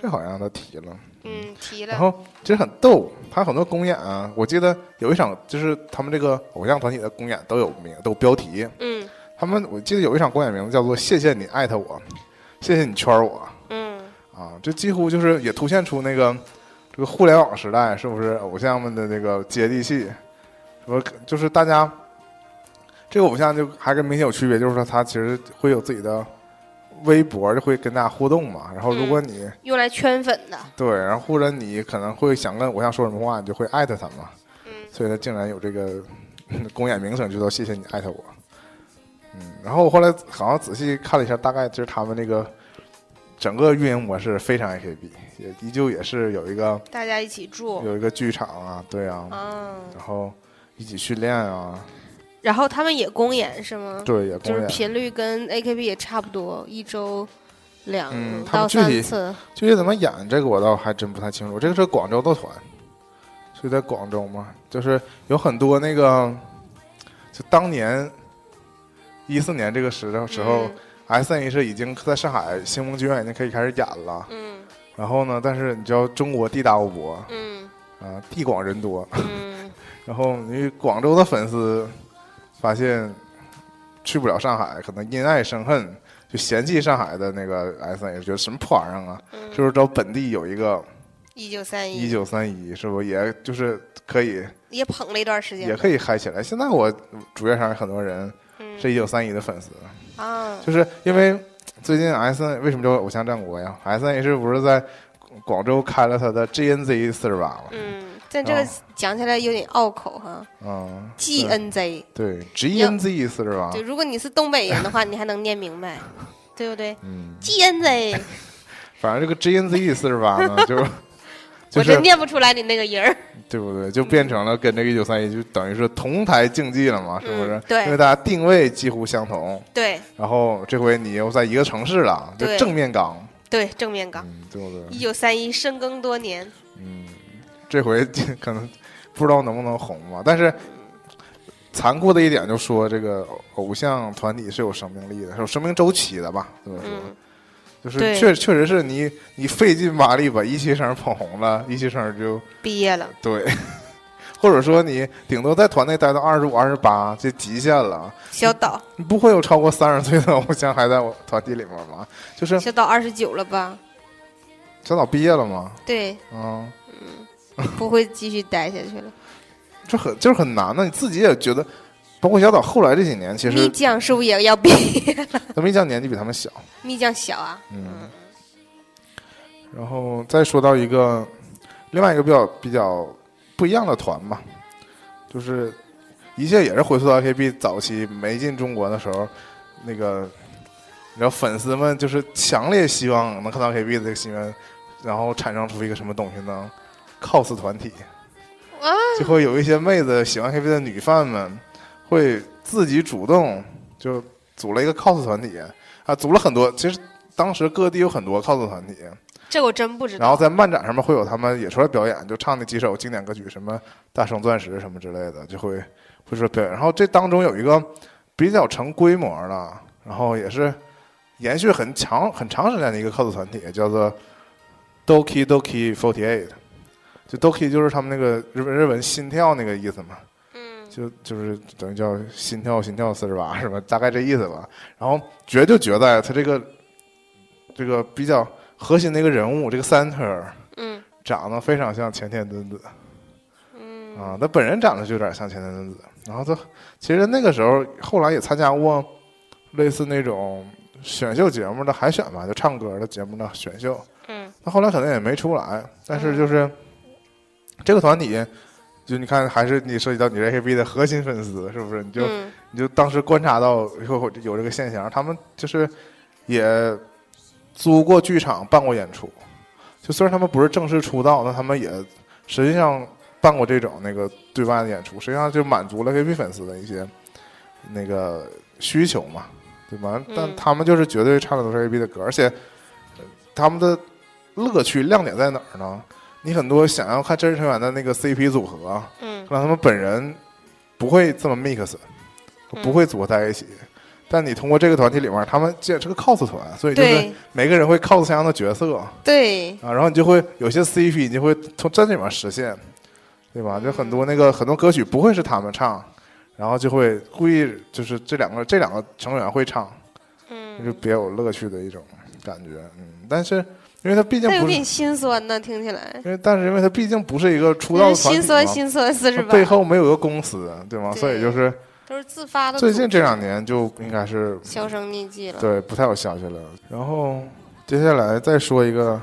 这好像他提了。嗯，提了，然后其实很逗，他很多公演啊，我记得有一场就是他们这个偶像团体的公演都有名都有标题，嗯他们我记得有一场公演名字叫做“谢谢你艾特我，谢谢你圈我”。嗯啊，这几乎就是也凸显出那个这个互联网时代是不是偶像们的那个接地气？说就是大家这个偶像就还跟明星有区别，就是说他其实会有自己的微博，就会跟大家互动嘛。然后如果你、用来圈粉的，对，然后或者你可能会想跟偶像说什么话，你就会艾特他嘛。嗯所以他竟然有这个 公演名称，就说谢谢你艾特我。嗯，然后我后来好像仔细看了一下，大概就是他们那个整个运营模式非常 AKB，也依旧也是有一个大家一起住，有一个剧场啊，对啊，嗯，然后一起训练啊，然后他们也公演是吗？对，也就是公演。频率跟 AKB 也差不多，一周两到具体三次。具体怎么演这个我倒还真不太清楚。这个是广州的团，是在广州嘛？就是有很多那个，就当年一四年这个时时候。嗯，SNH 已经在上海星梦剧院已经可以开始演了，嗯然后呢，但是你知道中国地大物博嗯啊，地广人多，嗯 然后你广州的粉丝发现去不了上海，可能因爱生恨，就嫌弃上海的那个 S N，觉得什么破玩意儿啊，嗯，就是找本地有一个一九三一。一九三一，是不也就是可以也捧了一段时间，也可以嗨起来。现在我主页上有很多人嗯。是一九三一的粉丝，啊，就是因为最近 S N 为什么叫偶像战国呀？S N H 不是在广州开了他的 G N Z 四十八吗？嗯，但这个哦。讲起来有点拗口哈。嗯，G N Z，对 G N Z 四十八就，如果你是东北人的话，你还能念明白，对不对？嗯，？G N Z，反正这个 G N Z 四十八呢，就 就我是真念不出来你那个音儿，对不对？就变成了跟这个一九三一就等于是同台竞技了嘛，是不是？嗯？对。因为大家定位几乎相同，对。然后这回你又在一个城市了，就正面刚，对，正面刚，嗯，对不对？一九三一深耕多年，嗯，这回 可能不知道能不能红吧，但是残酷的一点就说这个偶像团体是有生命力的，是有生命周期的吧？这么说，嗯，就是确确实是你你费劲巴力把一期生捧红了，一期生就毕业了，对。或者说你顶多在团内待到二十五、二十八，这极限了。小岛，你不会有超过三十岁的偶像还在我团体里面吗？就是小岛二十九了吧？小岛毕业了吗？对，嗯，不会继续待下去了。这很就是很难的，你自己也觉得，包括小岛后来这几年，其实蜜酱是不是也要毕业了？他蜜酱年纪比他们小，蜜酱小啊，嗯，然后再说到一个另外一个比较比较不一样的团吧，就是一切也是回溯到 AKB 早期没进中国的时候，那个你知道粉丝们就是强烈希望能看到 AKB 的这个新闻，然后产生出一个什么东西呢？cos 团体，啊，就会有一些妹子喜欢 AKB 的女饭们会自己主动就组了一个 cos 团体啊，组了很多，其实当时各地有很多 cos 团体。这我真不知道。然后在漫展上面会有他们也出来表演，就唱那几首经典歌曲，什么《大圣钻石》什么之类的，就会会说表演。然后这当中有一个比较成规模的，然后也是延续很长很长时间的一个 cos 团体，叫做 Doki Doki Forty Eight。就 Doki 就是他们那个日本日文心跳那个意思嘛，嗯就就是等于叫心跳心跳四十八是吧？大概这意思吧。然后觉就觉得他这个这个比较核心的一个人物，这个 center 嗯长得非常像前田敦子嗯啊，他本人长得就有点像前田敦子。然后他其实那个时候后来也参加过类似那种选秀节目的海选吧，就唱歌的节目的选秀。嗯他后来可能也没出来，但是就是这个团体，就你看还是你涉及到你 AKB 的核心粉丝，是不是？你就、嗯你就当时观察到有有这个现象，他们就是也租过剧场办过演出，就虽然他们不是正式出道，但他们也实际上办过这种那个对外的演出，实际上就满足了 AKB 粉丝的一些那个需求嘛，对吧？但嗯他们就是绝对唱的都是 AKB 的歌，而且呃他们的乐趣亮点在哪儿呢？你很多想要看真实成员的那个 CP 组合，嗯。可能他们本人不会这么 mix，嗯。不会组合在一起。但你通过这个团体里面，他们这是个 cos 团，所以就是每个人会 cos 相应的角色。啊，对，然后你就会有些 CP，你就会从这里面实现，对吧？就很多那个很多歌曲不会是他们唱，然后就会故意就是这两个这两个成员会唱，嗯。就别有乐趣的一种感觉。嗯，但是因为他毕竟有点心酸呢，听起来。因为但是因为他毕竟不是一个出道的团体心酸，心酸四十它八，背后没有一个公司，对吗？对所以就是都是自发的。最近这两年就应该是销声匿迹了。对不太有消息了。然后接下来再说一个，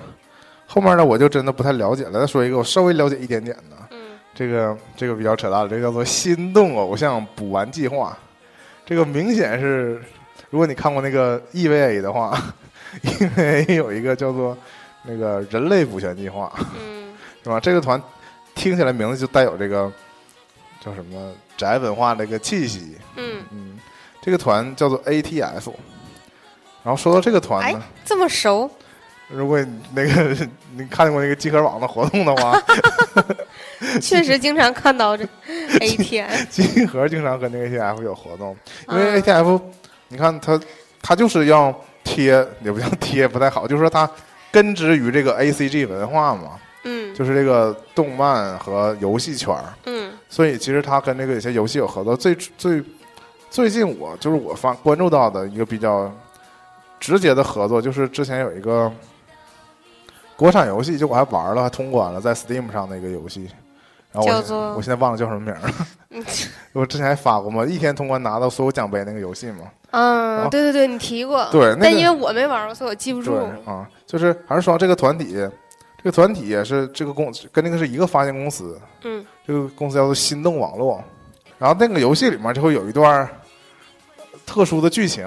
后面呢我就真的不太了解了。再说一个我稍微了解一点点的，嗯这个这个比较扯淡了，这个叫做心动偶像补完计划。这个明显是，如果你看过那个 EVA 的话，EVA 有一个叫做那个人类补全计划，嗯是吧？这个团听起来名字就带有这个叫什么宅文化的一个气息。嗯，嗯，这个团叫做 ATF。然后说到这个团呢，这么熟，如果你那个你看见过那个集合网的活动的话 确实经常看到这 ATF。集合经常跟那个 ATF 有活动，因为嗯 ATF，你看它它就是要贴，也不叫贴不太好，就是说它根植于这个 ACG 文化嘛，嗯就是这个动漫和游戏圈儿，嗯所以其实它跟这个有些游戏有合作。最最最近我就是我发关注到的一个比较直接的合作，就是之前有一个国产游戏，就我还玩了，还通关了，在 Steam 上的一个游戏。然后我叫做我现在忘了叫什么名儿了。嗯我之前还发过嘛，一天通关拿到所有奖杯那个游戏嘛。嗯，对对对，你提过。对，那个但因为我没玩过，所以我记不住对。啊，就是还是说这个团体，这个团体也是这个公跟那个是一个发行公司，嗯这个公司叫做心动网络。然后那个游戏里面就会有一段特殊的剧情，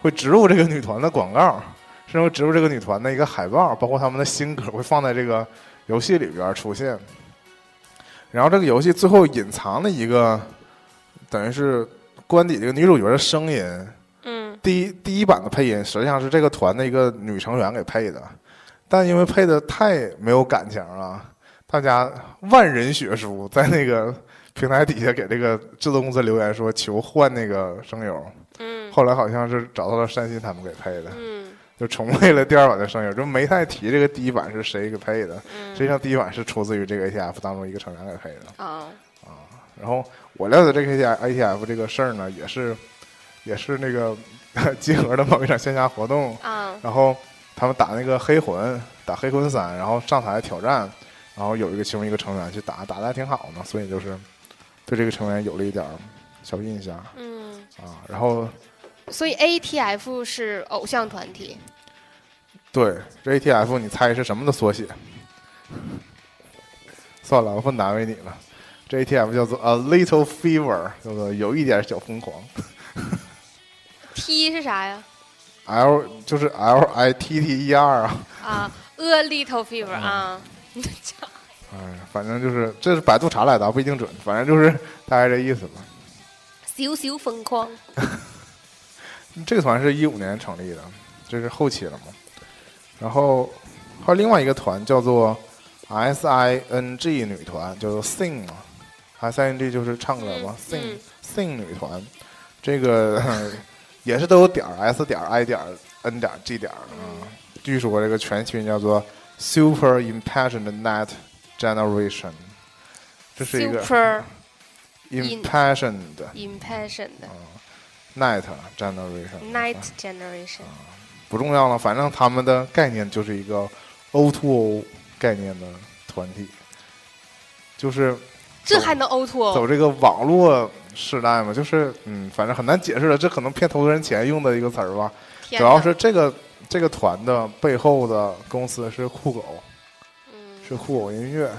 会植入这个女团的广告，甚至会植入这个女团的一个海报，包括他们的新歌会放在这个游戏里边出现。然后这个游戏最后隐藏的一个，等于是官底这个女主角的声音，嗯。第一第一版的配音实际上是这个团的一个女成员给配的，但因为配的太没有感情了，大家万人血书在那个平台底下给这个制作公司留言说求换那个声优，嗯。后来好像是找到了山新他们给配的，嗯就重配了第二版的声优，就没太提这个第一版是谁给配的，实际嗯上第一版是出自于这个 ATF 当中一个成员给配的。啊然后我了解这个 ATF 这个事儿呢，也是也是那个 集合的某一场线下活动，啊然后他们打那个黑魂，打黑魂三，然后上台挑战，然后有一个其中一个成员去打，打的还挺好呢，所以就是对这个成员有了一点儿小印象嗯，啊。然后所以 ATF 是偶像团体。对这 ATF，你猜是什么的缩写？算了，我不难为你了。这 ATF 叫做 A Little Fever，叫做有一点小疯狂。T 是啥呀？L 就是 L I T T E R 啊，啊，a little fever 嗯啊，哎，反正就是这是百度查来的，不一定准，反正就是大概这意思吧。小小疯狂。这个团是一五年成立的，这是后期了嘛。然后还有另外一个团叫做 S I N G 女团，叫做 Sing 嘛，S I N G 就是唱歌嘛、嗯 s i n 嗯 g Sing 女团，这个也是都有点儿 S 点儿 I 点儿 N 点儿 G 点儿啊。据说这个全群叫做 Super Impassioned Night Generation，这是一个 super Impassioned impassioned Night Generation。night generation。不重要了，反正他们的概念就是一个 O to O 概念的团体，就是这还能 O to 走这个网络时代嘛，就是嗯，反正很难解释了，这可能骗投资人钱用的一个词儿吧。主要是这个这个团的背后的公司是酷狗，嗯，是酷狗音乐。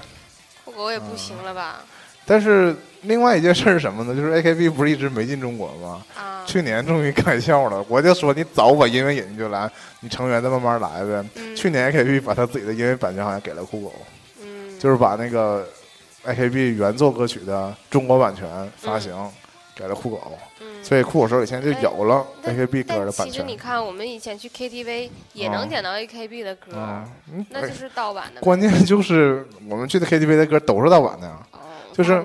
酷狗也不行了吧？但是另外一件事是什么呢？就是 AKB 不是一直没进中国吗？啊，去年终于开窍了，我就说你早把音乐引进就来，你成员再慢慢来呗。嗯。去年 AKB 把他自己的音乐版权好像给了酷狗，嗯，就是把那个 AKB 原作歌曲的中国版权发行、给了酷狗，嗯，所以酷狗手里现在就有了 AKB 歌的版权。其实你。看，我们以前去 KTV 也能啊点到 AKB 的歌，啊，嗯那就是盗版的。关键就是我们去的 KTV 的歌都是盗版的呀，哦，就是。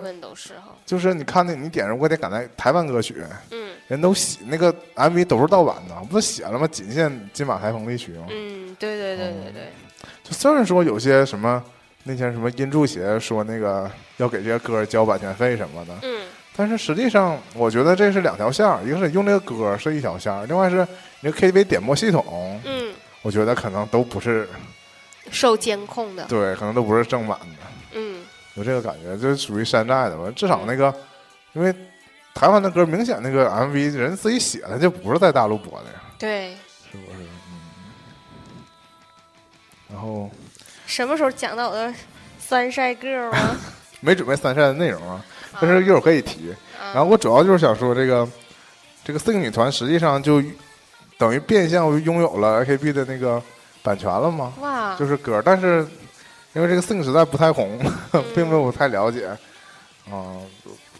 就是你看那你点上我得赶在台湾歌曲，嗯人都写那个 MV 都是盗版的，不都写了吗？仅限金马台风地区吗？嗯，对对对对对，就虽然说有些什么那些什么音著协说那个要给这些歌交版权费什么的，嗯但是实际上我觉得这是两条线儿，一个是用这个歌是一条线儿，另外是你个 KTV 点播系统，嗯，我觉得可能都不是受监控的。对，可能都不是正版的，嗯有这个感觉，这属于山寨的吧？至少那个，因为台湾的歌明显那个 MV 人自己写的，就不是在大陆播的呀，对，是不是？嗯。然后什么时候讲到我的三晒 girl 啊？没准备三晒的内容啊，但是一会儿可以提。啊然后我主要就是想说，这个这个 Sing 女团实际上就等于变相拥有了 AKB 的那个版权了嘛，哇，就是歌，但是因为这个 Sing 实在不太红，嗯。并没有太了解。啊、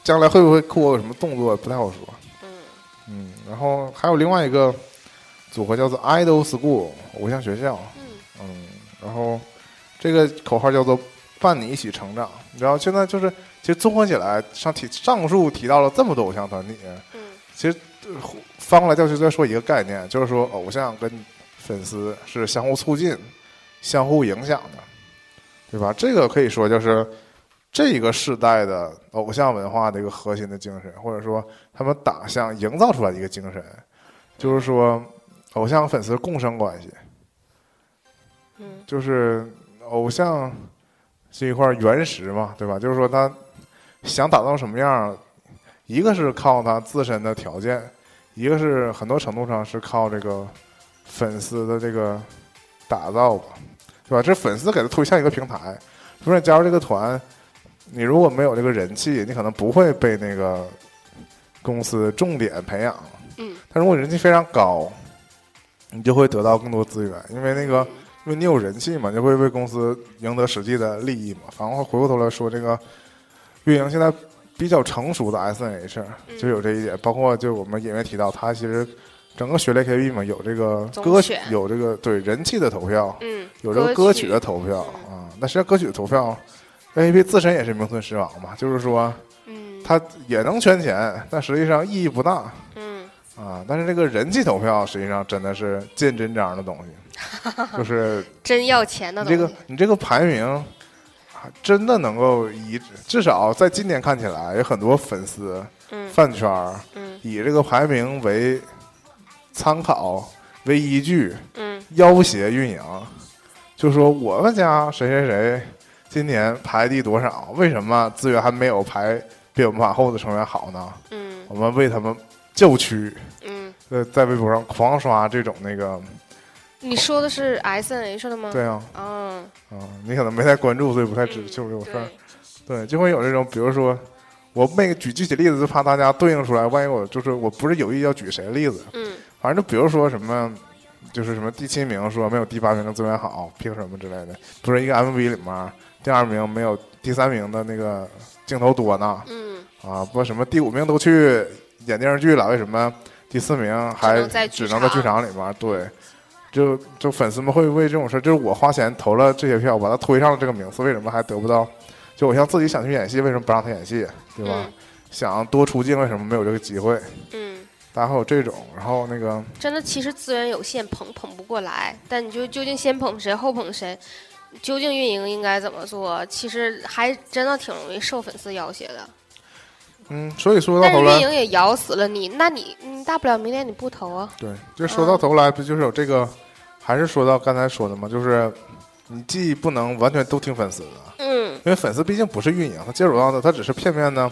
将来会不会酷我有什么动作不太好说。嗯。嗯，然后还有另外一个组合叫做 Idol School 偶像学校，嗯。嗯，然后这个口号叫做伴你一起成长。然后现在就是，其实综合起来，上提上述提到了这么多偶像团体，嗯。其实呃翻过来调去再说一个概念，就是说偶像跟粉丝是相互促进、相互影响的，对吧？这个可以说就是这个时代的偶像文化的一个核心的精神，或者说他们打向营造出来的一个精神，就是说偶像粉丝共生关系。嗯就是偶像是一块原石嘛，对吧？就是说他想打造什么样，一个是靠他自身的条件，一个是很多程度上是靠这个粉丝的这个打造吧，对吧？这粉丝给他推向一个平台，比如说你加入这个团，你如果没有这个人气，你可能不会被那个公司重点培养。嗯但如果人气非常高，你就会得到更多资源，因为那个。因为你有人气嘛，你就会为公司赢得实际的利益嘛。反过回过头来说，这个运营现在比较成熟的 S N H 嗯就有这一点，包括就我们隐约提到，他其实整个学类 K B 嘛，有这个歌曲，有这个对人气的投票，嗯，有这个歌曲的投票啊。那实际上歌曲的投票 P 自身也是名存实亡嘛，就是说嗯它也能圈钱，但实际上意义不大。嗯啊，但是这个人气投票实际上真的是见真章的东西，就是真要钱的你这东西。个你这个排名，啊真的能够以至少在今年看起来，有很多粉丝嗯饭圈儿嗯以这个排名为参考为依据嗯要挟运营，就说我们家谁谁谁今年排第多少，为什么资源还没有排比我们往后的成员好呢？嗯我们为他们叫屈。嗯，呃，在微博上狂刷这种那个，你说的是 S N H 的吗？对啊，嗯，啊，你可能没太关注，所以不太知嗯就是这种事儿对。对，就会有这种，比如说我没举具体例子，就怕大家对应出来，万一我就是我不是有意要举谁的例子，嗯反正就比如说什么，就是什么第七名说没有第八名的资源好，凭什么之类的，不是一个 MV 里面第二名没有第三名的那个镜头多呢？嗯，啊，不什么第五名都去演电视剧了，为什么第四名还只能在剧场里面？对，就就粉丝们会为这种事儿，就是我花钱投了这些票，把他推上了这个名次，为什么还得不到？就我像自己想去演戏，为什么不让他演戏？对吧？嗯想多出镜，为什么没有这个机会？嗯，大家会有这种，然后那个真的，其实资源有限，捧捧不过来。但你就究竟先捧谁，后捧谁，究竟运营应该怎么做？其实还真的挺容易受粉丝要挟的。嗯，所以说到但是运，营也咬死了你，那你你大不了明年你不投啊。对，就说到头来，不就是有这个？还是说到刚才说的嘛，就是你既不能完全都听粉丝的，嗯因为粉丝毕竟不是运营，他接触到的他只是片面的，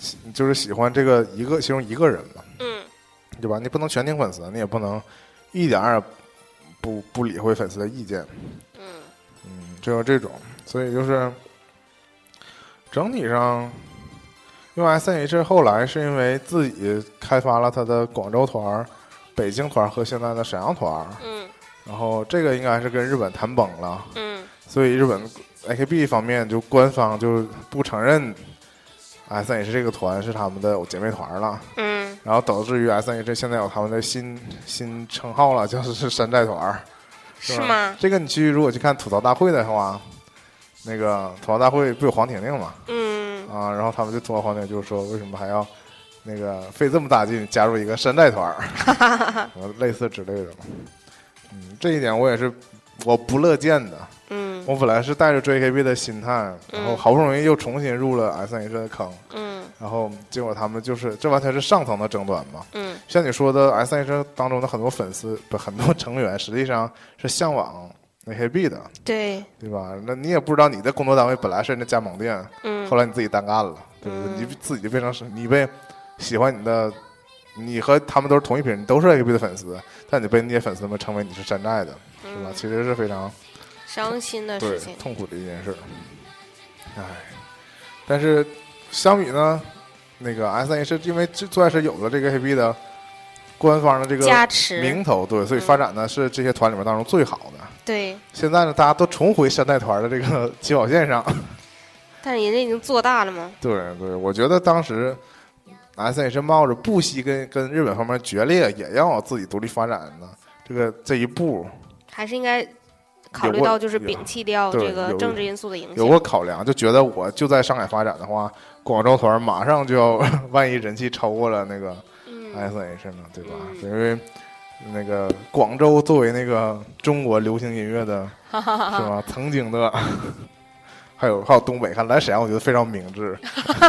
喜就是喜欢这个一个其中一个人嘛，嗯对吧？你不能全听粉丝，你也不能一点儿也不不理会粉丝的意见，嗯嗯，就有这种，所以就是整体上，因为 S N H 后来是因为自己开发了他的广州团儿、北京团儿和现在的沈阳团儿，嗯然后这个应该是跟日本谈崩了。嗯所以日本 AKB 方面就官方就不承认 S N H 这个团是他们的姐妹团了，嗯然后导致于 S N H 现在有他们的新新称号了，就是山寨团是吗？这个你去如果去看吐槽大会的话，那个吐槽大会不有黄婷婷嘛？嗯啊，然后他们就吐槽黄婷，就是说为什么还要那个费这么大劲加入一个山寨团儿，什 么类似之类的。嗯，这一点我也是我不乐见的。嗯我本来是带着追 AKB 的心态，然后嗯好不容易又重新入了 S N H 的坑，嗯然后结果他们就是这完全是上层的争端嘛。嗯像你说的，S N H 当中的很多粉丝不很多成员实际上是向往 AKB 的，对，对吧？那你也不知道你的工作单位本来是人家加盟店，嗯后来你自己单干了，对不对？嗯你自己就变成是你被喜欢你的，你和他们都是同一批人，你都是 AKB 的粉丝，但你被那些粉丝们称为你是山寨的，是吧？嗯其实是非常伤心的事情。痛苦的一件事。哎，但是相比呢，那个 S N H 因为最最开始有了这个 AKB 的官方的这个加持，名头，对，所以嗯发展的是这些团里面当中最好的。对，现在呢，大家都重回山寨团的这个起跑线上。但是人家已经做大了吗。对对，我觉得当时 S N H 冒着不惜跟跟日本方面决裂，也要自己独立发展呢这个这一步，还是应该考虑到就是摒弃掉这个政治因素的影响有。过考量，就觉得我就在上海发展的话，广州团马上就要 万一人气超过了那个嗯 S H 呢，对吧？嗯因为那个广州作为那个中国流行音乐的 是吧？曾经的，还有还有东北，看来沈阳我觉得非常明智，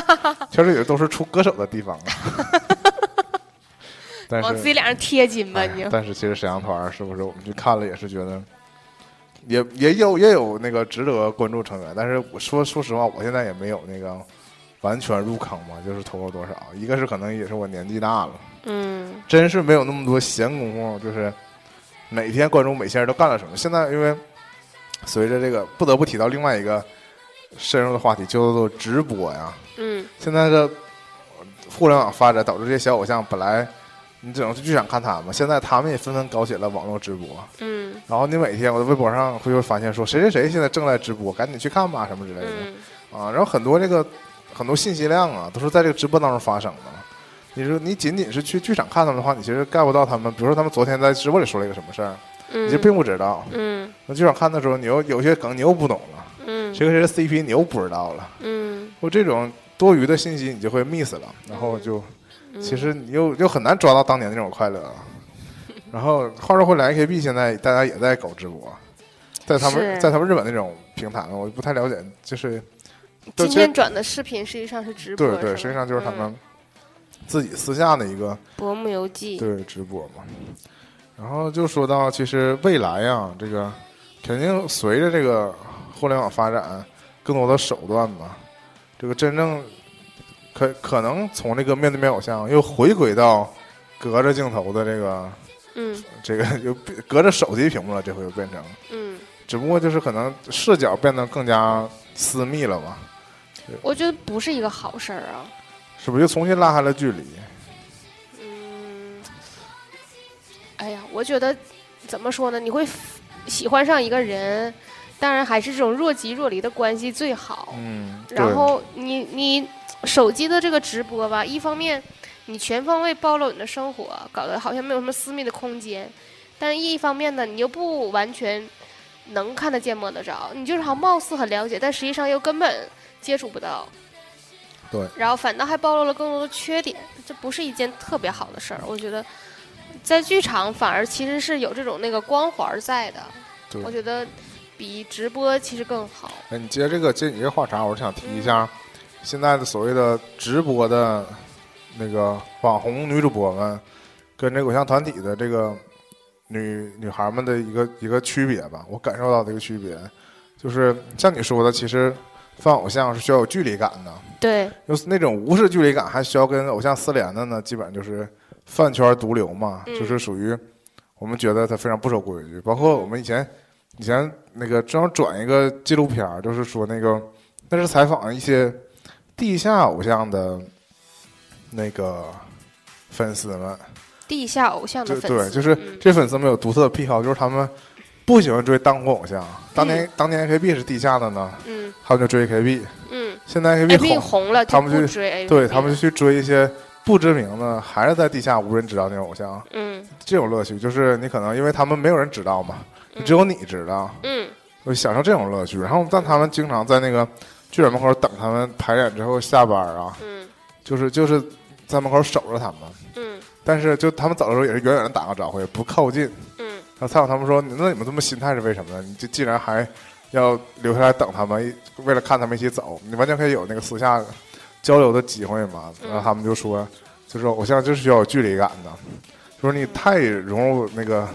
其实也都是出歌手的地方往自己，脸上贴金吧，哎你就。但是其实沈阳团是不是我们去看了也是觉得，也也有也有那个值得关注成员，但是我说说实话，我现在也没有那个完全入坑嘛，就是投入多少，一个是可能也是我年纪大了。嗯真是没有那么多闲工夫，就是每天关注每些人都干了什么。现在因为随着这个，不得不提到另外一个深入的话题，叫做直播呀。嗯现在的互联网发展导致这些小偶像本来你只能去剧场看他们，现在他们也纷纷搞起了网络直播。嗯然后你每天我在微博上会会发现说谁谁谁现在正在直播，赶紧去看吧什么之类的。嗯啊，然后很多这个很多信息量啊，都是在这个直播当中发生的。你说你仅仅是去剧场看他们的话，你其实 get 不到他们。比如说他们昨天在直播里说了一个什么事儿，嗯，你就并不知道。嗯那剧场看的时候，你又有些梗你又不懂了，嗯谁和谁的 CP 你又不知道了，嗯，或这种多余的信息你就会 miss 了，然后就嗯其实你又又很难抓到当年那种快乐。然后话说回来，AKB 现在大家也在搞直播，在他们在他们日本那种平台，我不太了解，就是今天转的视频实际上是直播，对对，实际上就是他们嗯。自己私下的一个薄暮游记，对直播嘛。然后就说到，其实未来呀，这个肯定随着这个互联网发展，更多的手段嘛，这个真正可可能从这个面对面偶像又回归到隔着镜头的这个嗯这个 又隔着手机屏幕了，这回又变成，嗯，只不过就是可能视角变得更加私密了吧。我觉得不是一个好事儿啊。是不是又重新拉开了距离？嗯，哎呀，我觉得怎么说呢？你会喜欢上一个人，当然还是这种若即若离的关系最好。嗯，然后你你手机的这个直播吧，一方面你全方位暴露你的生活，搞得好像没有什么私密的空间；但是一方面呢，你又不完全能看得见摸得着，你就是好像貌似很了解，但实际上又根本接触不到。对，然后反倒还暴露了更多的缺点，这不是一件特别好的事儿。我觉得在剧场反而其实是有这种那个光环儿在的，我觉得比直播其实更好。哎，你接这个接你这话茬，我是想提一下，现在的所谓的直播的那个网红女主播们，跟这个偶像团体的这个女女孩们的一个一个区别吧。我感受到的一个区别，就是像你说的，其实放偶像是需要有距离感的，对，就是那种无视距离感还需要跟偶像私连的呢，基本上就是饭圈毒瘤嘛，嗯就是属于我们觉得他非常不守规矩。包括我们以前以前那个正好转一个纪录片儿，就是说那个那是采访一些地下偶像的那个粉丝们，地下偶像的对粉丝，对，就是嗯。这粉丝们有独特的癖好，就是他们不喜欢追当红偶像。当年、当年 AKB 是地下的呢，嗯。他们就追 AKB，嗯。现在 AKB 红红了他们就追对他们就去追一些不知名的，还是在地下无人知道那种偶像，嗯。这种乐趣就是你可能因为他们没有人知道嘛，嗯。只有你知道，嗯。我享受这种乐趣。然后，但他们经常在那个剧院门口等他们排演之后下班啊，嗯就是就是在门口守着他们，嗯但是就他们走的时候也是远远的打个招呼，也不靠近。嗯然后采访他们说：“那你们这么心态是为什么呢？你就既然还要留下来等他们，为了看他们一起走，你完全可以有那个私下交流的机会嘛。”嗯然后他们就说：“就说偶像就是需要有距离感的，就是你太融入那个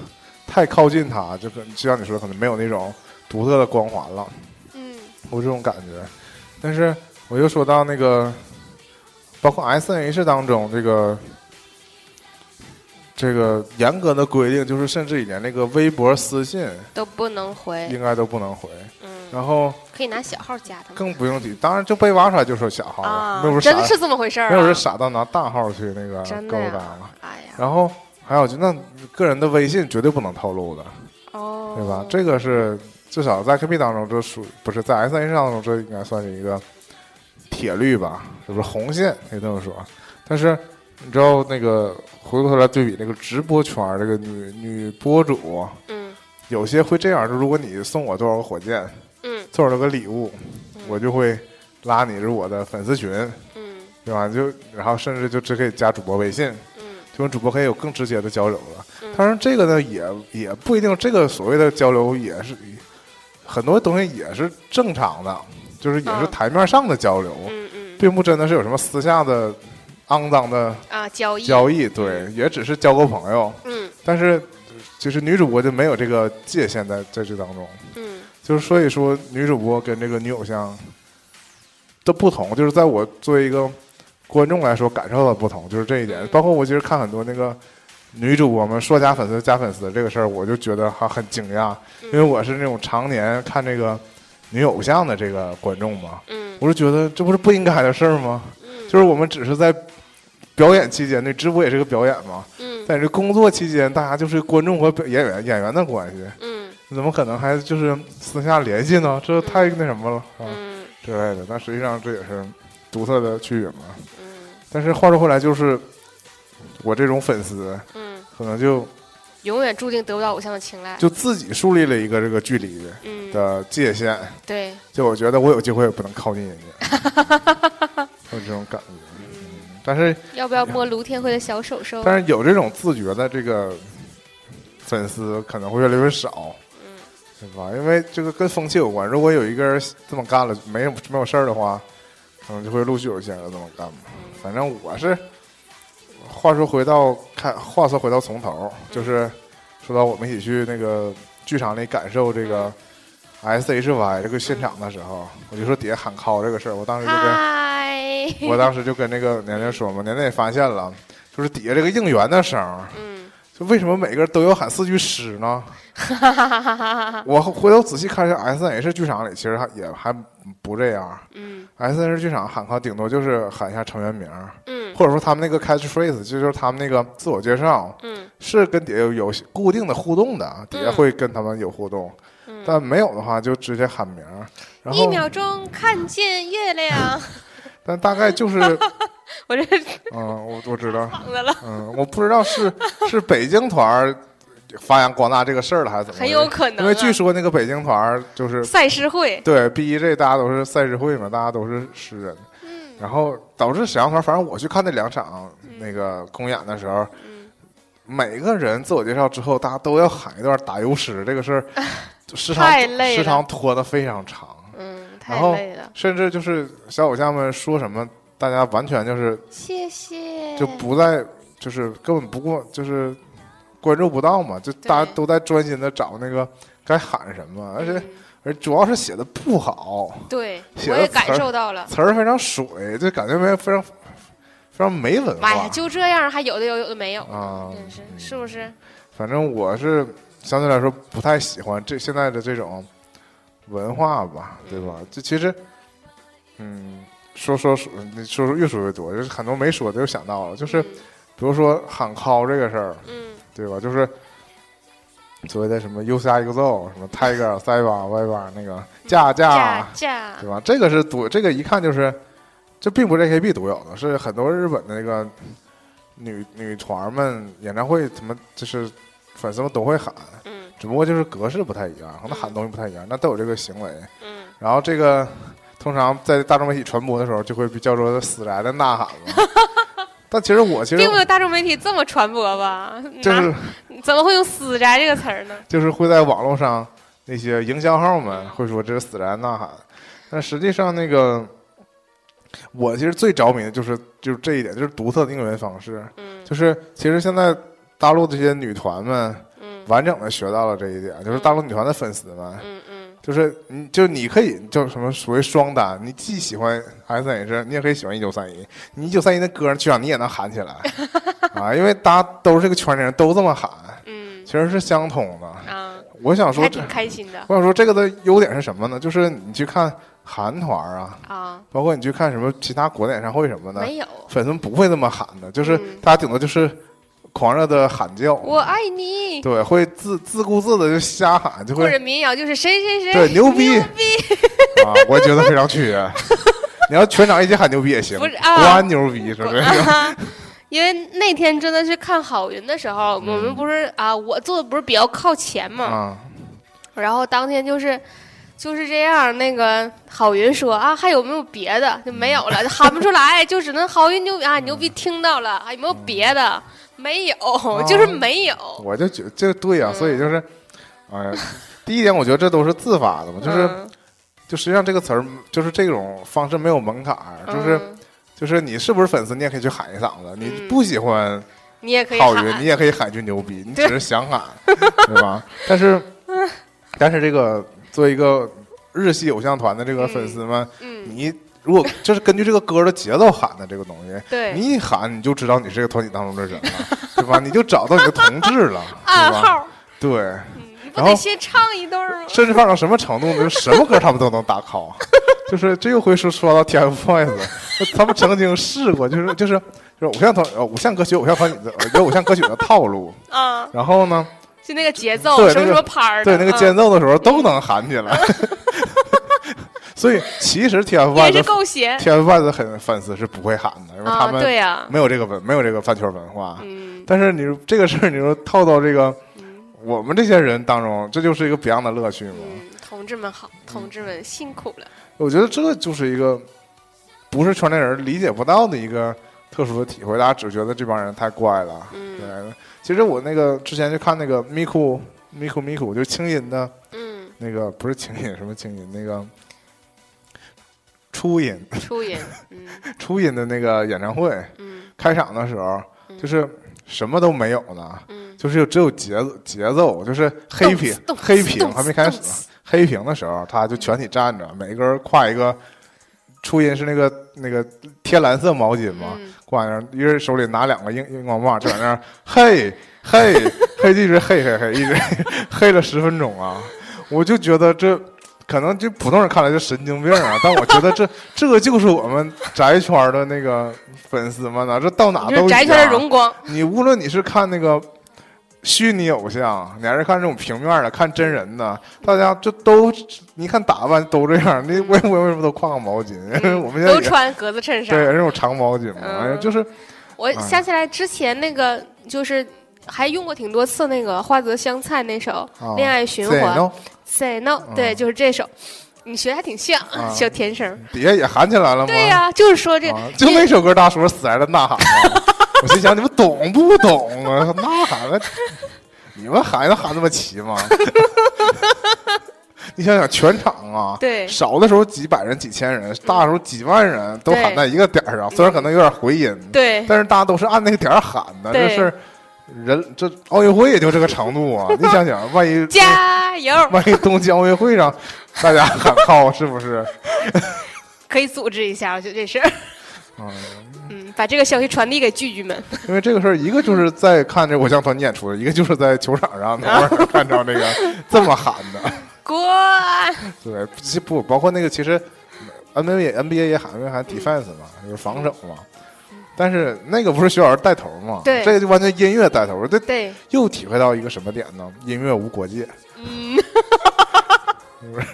太靠近他，就跟就像你说的，可能没有那种独特的光环了。嗯我这种感觉。但是我又说到那个，包括 S N H 当中这个。”这个严格的规定就是，甚至于连那个微博私信都不能回，应该都不能回，嗯，然后可以拿小号加他们更不用提，当然就被挖出来就说小号了，啊真是这么回事儿啊，没有人傻到拿大号去那个勾搭了。哎呀，然后还有就那个人的微信绝对不能透露的，哦，对吧？这个是至少在 KP 当中，这属不是在 S N 当中，这应该算是一个铁律吧，是不是红线？可以这么说。但是你知道那个回过头来对比那个直播圈这个女女播主，嗯有些会这样，就如果你送我多少个火箭，嗯多少个礼物，嗯我就会拉你入我的粉丝群，嗯对吧？就然后甚至就只可以加主播微信，嗯就跟主播可以有更直接的交流了。嗯当然，这个呢也也不一定，这个所谓的交流也是很多东西也是正常的，就是也是嗯。台面上的交流，嗯嗯。并不真的是有什么私下的肮脏的啊，交易，交易，对，也只是交个朋友。嗯。但是，就是女主播就没有这个界限在在这当中。嗯。就是所以说，女主播跟这个女偶像的不同，就是在我作为一个观众来说感受到的不同，就是这一点。嗯。包括我其实看很多那个女主播们说加粉丝加粉丝这个事儿，我就觉得还很惊讶，因为我是那种常年看这个女偶像的这个观众嘛，嗯我就觉得这不是不应该的事儿吗？嗯就是我们只是在表演期间，那直播也是个表演嘛，嗯在这工作期间，大家就是观众和演员演员的关系。嗯怎么可能还就是私下联系呢？这太那什么了啊嗯之类的。但实际上这也是独特的区别嘛。嗯但是话说回来，就是我这种粉丝嗯，可能就永远注定得不到偶像的青睐，就自己树立了一个这个距离嗯的界限，对，就我觉得我有机会也不能靠近人家，有这种感觉。嗯，但是要不要摸卢天辉的小手手？但是有这种自觉的这个粉丝可能会越来越少。嗯对吧？因为这个跟风气有关。如果有一个人这么干了，没有没有事儿的话，可能就会陆续有些人这么干吧。反正我是，话说回到看，话说回到从头，就是说到我们一起去那个剧场里感受这个 S H Y 这个现场的时候，我就说底下喊 call 这个事儿，我当时就跟嗨，我当时就跟那个年年说嘛，年年也发现了，就是底下这个应援的声，嗯就为什么每个人都要喊四句诗呢？我回头仔细看一下 S N H 剧场里，其实还也还不这样。嗯 S N H 剧场喊卡顶多就是喊一下成员名，嗯或者说他们那个 catchphrase，就是他们那个自我介绍，嗯是跟底下有有固定的互动的，底下嗯会跟他们有互动。嗯，但没有的话，就直接喊名然后一，秒钟看见月亮，但大概就是，我这嗯，我我知道，了，嗯，我不知道是是北京团儿发扬光大这个事儿了，还是怎么回很？有可能、啊。因为据说那个北京团儿就是赛事会，对 B E J 大家都是赛事会嘛，大家都是诗人，嗯然后导致沈阳团，反正我去看那两场那个公演的时候，嗯，每个人自我介绍之后，大家都要喊一段打油诗，这个事儿 时长太累了时长拖得非常长，嗯，然后甚至就是小偶像们说什么，大家完全就是谢谢。就不再，就是根本不过就是关注不到嘛，就大家都在专心的找那个该喊什么，而且嗯而主要是写的不好，对，写我也感的词儿受到了。词儿非常水，就感觉没非常非常没文化就这样，还有的有，有的没有，啊。真是嗯是不是？反正我是相对来说不太喜欢这现在的这种文化吧，对吧？这其实，嗯，说说说，你说说越说越多，就是很多没说的又想到了，就是比如说喊 call 这个事儿，嗯对吧？就是所谓的什么 U C I X O 什么 Tiger、塞巴、歪巴那个架架架，对吧？这个是独，这个一看就是，这并不是 A K B 独有的，是很多日本的那个女女团们演唱会，他们就是粉丝们都会喊，嗯只不过就是格式不太一样，可能喊东西不太一样，那都有这个行为。嗯，然后这个通常在大众媒体传播的时候，就会被叫做死宅的呐喊嘛。但其实我其实并没有大众媒体这么传播吧？就是怎么会用“死宅”这个词儿呢？就是会在网络上那些营销号们会说这是死宅呐喊，但实际上那个我其实最着迷的就是就是这一点，就是独特的应援方式。嗯就是其实现在大陆这些女团们嗯完整的学到了这一点，就是大陆女团的粉丝们，嗯嗯就是你就你可以叫什么属于双单，你既喜欢 S H，你也可以喜欢一九三一，你一九三一的歌去场你也能喊起来 啊，因为大家都是这个圈里人，都这么喊，嗯其实是相通的。啊，我想说这还挺开心的我想说这个的优点是什么呢？就是你去看韩团啊，啊。包括你去看什么其他国内演唱会什么的，没有，粉丝们不会这么喊的，就是嗯大家顶多就是狂热的喊叫，我爱你，对，会自自顾自的就瞎喊，就会或者民谣就是谁谁谁对牛逼牛逼，啊，我觉得非常缺。你要全场一起喊牛逼也行，不是啊国安牛逼是不是？啊因为那天真的是看郝云的时候，我嗯们不是啊，我坐的不是比较靠前嘛，啊，然后当天就是就是这样，那个郝云说啊，还有没有别的？就没有了，就喊不出来，就只能郝云牛逼啊，牛逼听到了，还有没有别的？没有，就是没有。我就觉得这对呀、嗯所以就是，哎呀，第一点，我觉得这都是自发的嘛，就是、嗯就实际上这个词儿就是这种方式没有门槛儿，就是。嗯就是你是不是粉丝，你也可以去喊一嗓子。你嗯不喜欢你也可以你，也可以喊句牛逼，你只是想喊，对吧？但是，但是这个作为一个日系偶像团的这个粉丝们，嗯，你如果就是根据这个歌的节奏喊的这个东西，对，你一喊你就知道你是这个团体当中的人了，对吧？你就找到你的同志了，对吧？暗号，对，嗯你不然后先唱一段吗？甚至放到什么程度呢？就是什么歌他们都能打 call，就是这又会说说到 TFBOYS，他们曾经试过，就是就是就是偶像团呃偶像歌曲偶像团体的有偶像歌曲的套路，啊，然后呢，就那个节奏，什么什么拍儿的，对那个啊。间奏的时候都能喊起来，所以其实 TFBOYS 是够闲。TFBOYS 的粉粉丝是不会喊的，因为他啊，们对呀，没有这个文没有这个饭圈文化。嗯。但是你说这个事儿，你说套到这个嗯。我们这些人当中，这就是一个别样的乐趣嘛。嗯，同志们好，同志们辛苦了，我觉得这就是一个不是圈内人理解不到的一个特殊的体会，大家只觉得这帮人太怪了。嗯。对，其实我那个之前就看那个 Miku Miku Miku，，就是轻音的嗯，那个不是轻音什么轻音那个初音初音，嗯。初音的那个演唱会嗯。开场的时候，嗯。就是什么都没有呢，嗯，就是只有节节奏，就是黑屏黑屏还没开始黑屏的时候，他就全体站着，每个人跨一个。初音是那个那个天蓝色毛巾嘛，嗯。挂那，一人手里拿两个荧荧光棒，就在那儿嘿嘿 嘿，一直嘿嘿嘿，一直 嘿了十分钟啊！我就觉得这可能就普通人看来就神经病啊，但我觉得这这个就是我们宅圈的那个粉丝们呢，这到哪都宅圈的荣光。你无论你是看那个虚拟偶像，你还是看这种平面的，看真人的，大家就都你看打扮都这样。你 为为为什么都挎个毛巾？因为 我们现在嗯都穿格子衬对衫。这种长毛巾嘛，嗯哎呀，就是我想起来之前那个就是还用过挺多次那个花泽香菜那首啊《恋爱循环》，Say No，嗯对，就是这首。你学的还挺像，啊小甜声。底下也喊起来了吗？对呀、就是说这啊，就那首歌大叔死在了呐喊嘛。我心想你们懂不懂啊？呐喊了，你们喊能喊那么齐吗？你想想，全场啊，对少的时候几百人、几千人，大的时候几万人都喊在一个点儿上，虽然可能有点回音，对但是大家都是按那个点儿喊的。对这事儿人这奥运会也就这个程度啊！你想想，万一 加油，万一东京奥运会上大家喊号，是不是？可以组织一下，我觉得这事儿，嗯，嗯，把这个消息传递给聚聚们。因为这个事儿，一个就是在看这偶像团演出，一个就是在球场上偶尔看着那个这么喊的。滚！对，其不包括那个，其实 NBA NBA 也喊，因为喊 defense 嘛，就是防守嘛。但是那个不是徐老师带头嘛？对。这个就完全音乐带头，这对，又体会到一个什么点呢？音乐无国界，嗯，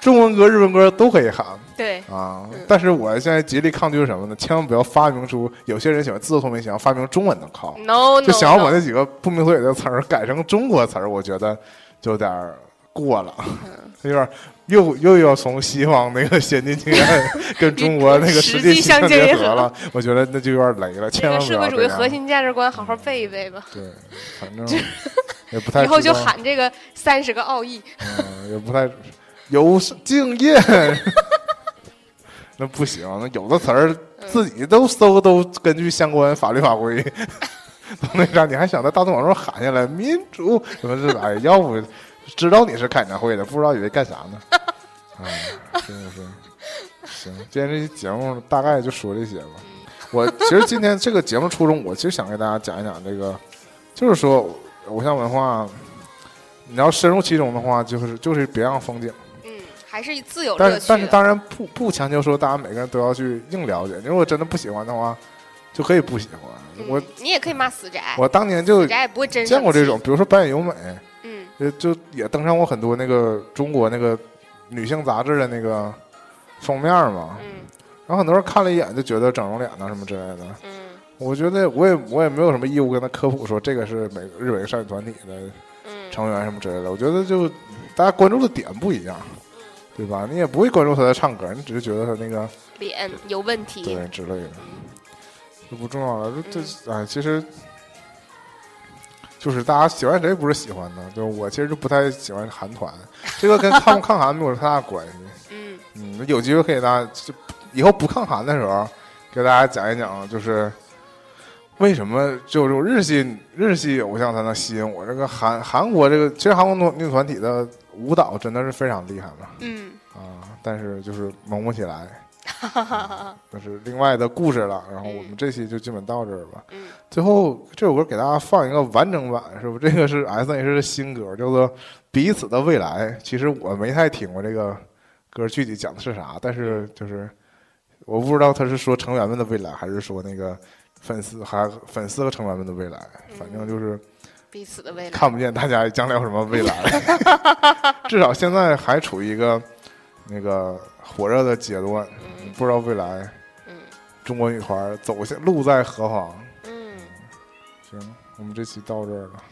中文歌、日文歌都可以喊。对，啊嗯。但是我现在极力抗拒什么呢？千万不要发明出有些人喜欢自作聪明，想要发明中文的靠，no no，就想要把那几个不明所以的词儿改成中国词儿，我觉得就有点儿过了，嗯。有点儿又又要从西方那个先进经验跟中国那个 实际相结合了，我觉得那就有点雷了，这千万不个社会主。义核心价值观好好背一背吧，对，反正也不太以后就喊这个三十个奥义。嗯，也不太有经验，那不行，那有的词儿自己都搜，都根据相关法律法规。都那啥，你还想在大众网上喊下来民主什么这哎，要不知道你是开演唱会的，不知道以为干啥呢？哎，真的是。行，今天这期节目大概就说这些吧。我其实今天这个节目初衷，我其实想给大家讲一讲这个，就是说偶像文化，你要深入其中的话，就是就是别样风景。嗯，还是自有但。但是当然不不强求说大家每个人都要去硬了解，如果真的不喜欢的话，就可以不喜欢。嗯我你也可以骂死宅，我当年就死宅也不会真见过这种，，比如说白眼由美，嗯呃，就也登上过很多那个中国那个女性杂志的那个封面嘛。嗯然后很多人看了一眼就觉得整容脸呐什么之类的。嗯我觉得我也我也没有什么义务跟他科普说这个是美日本少女团体的嗯，成员什么之类的。我觉得就大家关注的点不一样，对吧？你也不会关注他在唱歌，你只是觉得他那个脸有问题。对之类的，就不重要了。这这哎，其实就是大家喜欢谁不是喜欢呢，就是我其实就不太喜欢韩团，这个跟抗不抗韩没有太大关系。嗯嗯，有机会可以大家就以后不抗韩的时候，给大家讲一讲，就是为什么就这种日系日系偶像才能吸引我。这个韩韩国这个其实韩国女女团体的舞蹈真的是非常厉害嘛嗯，啊，但是就是萌不起来。那是另外的故事了。然后我们这期就基本到这儿吧。嗯最后这首歌给大家放一个完整版，是不？这个是 S N H 的新歌，叫做《彼此的未来》。其实我没太听过这个歌，具体讲的是啥，但是就是我不知道他是说成员们的未来，还是说那个粉丝还粉丝和成员们的未来。反正就是彼此的未来。看不见大家将来有什么未来，至少现在还处于一个那个火热的阶段，嗯不知道未来嗯中国女团走向路在何方。嗯，行，我们这期到这儿了，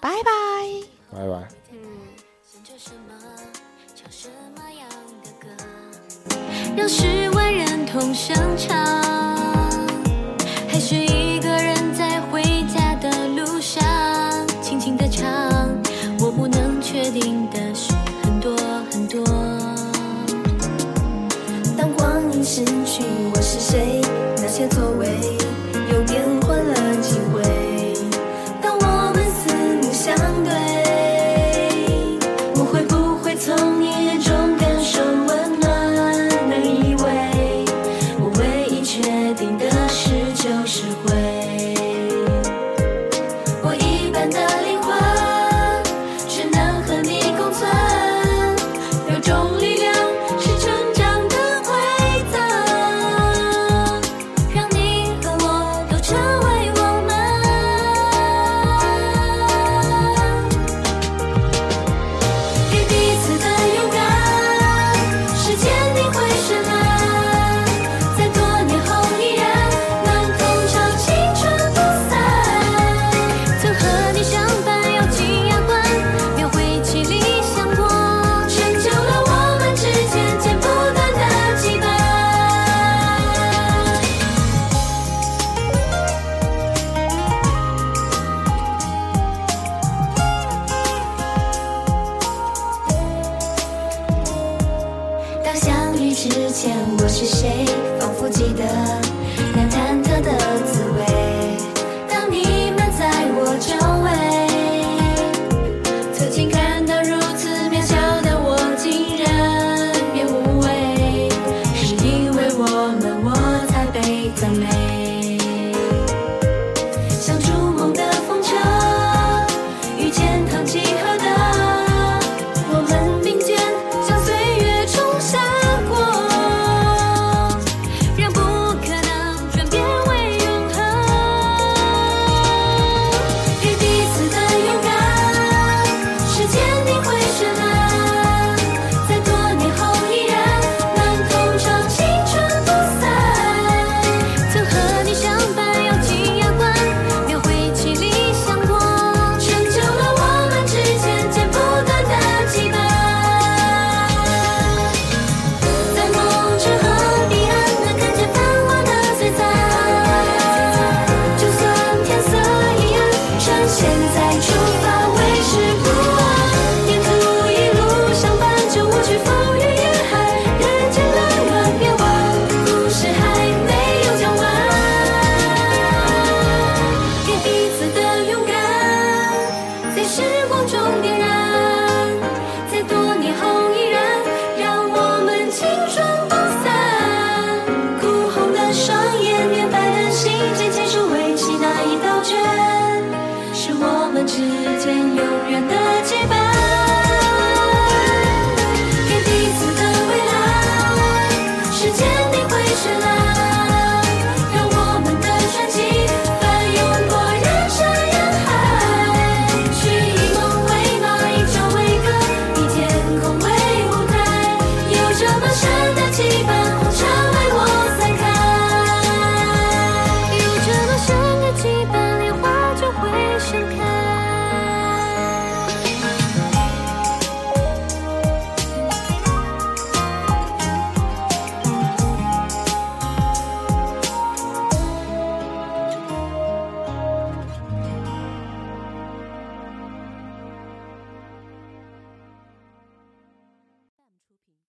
拜拜。拜拜。嗯。想着什么，唱什么样的歌，让十万人同声唱，还是一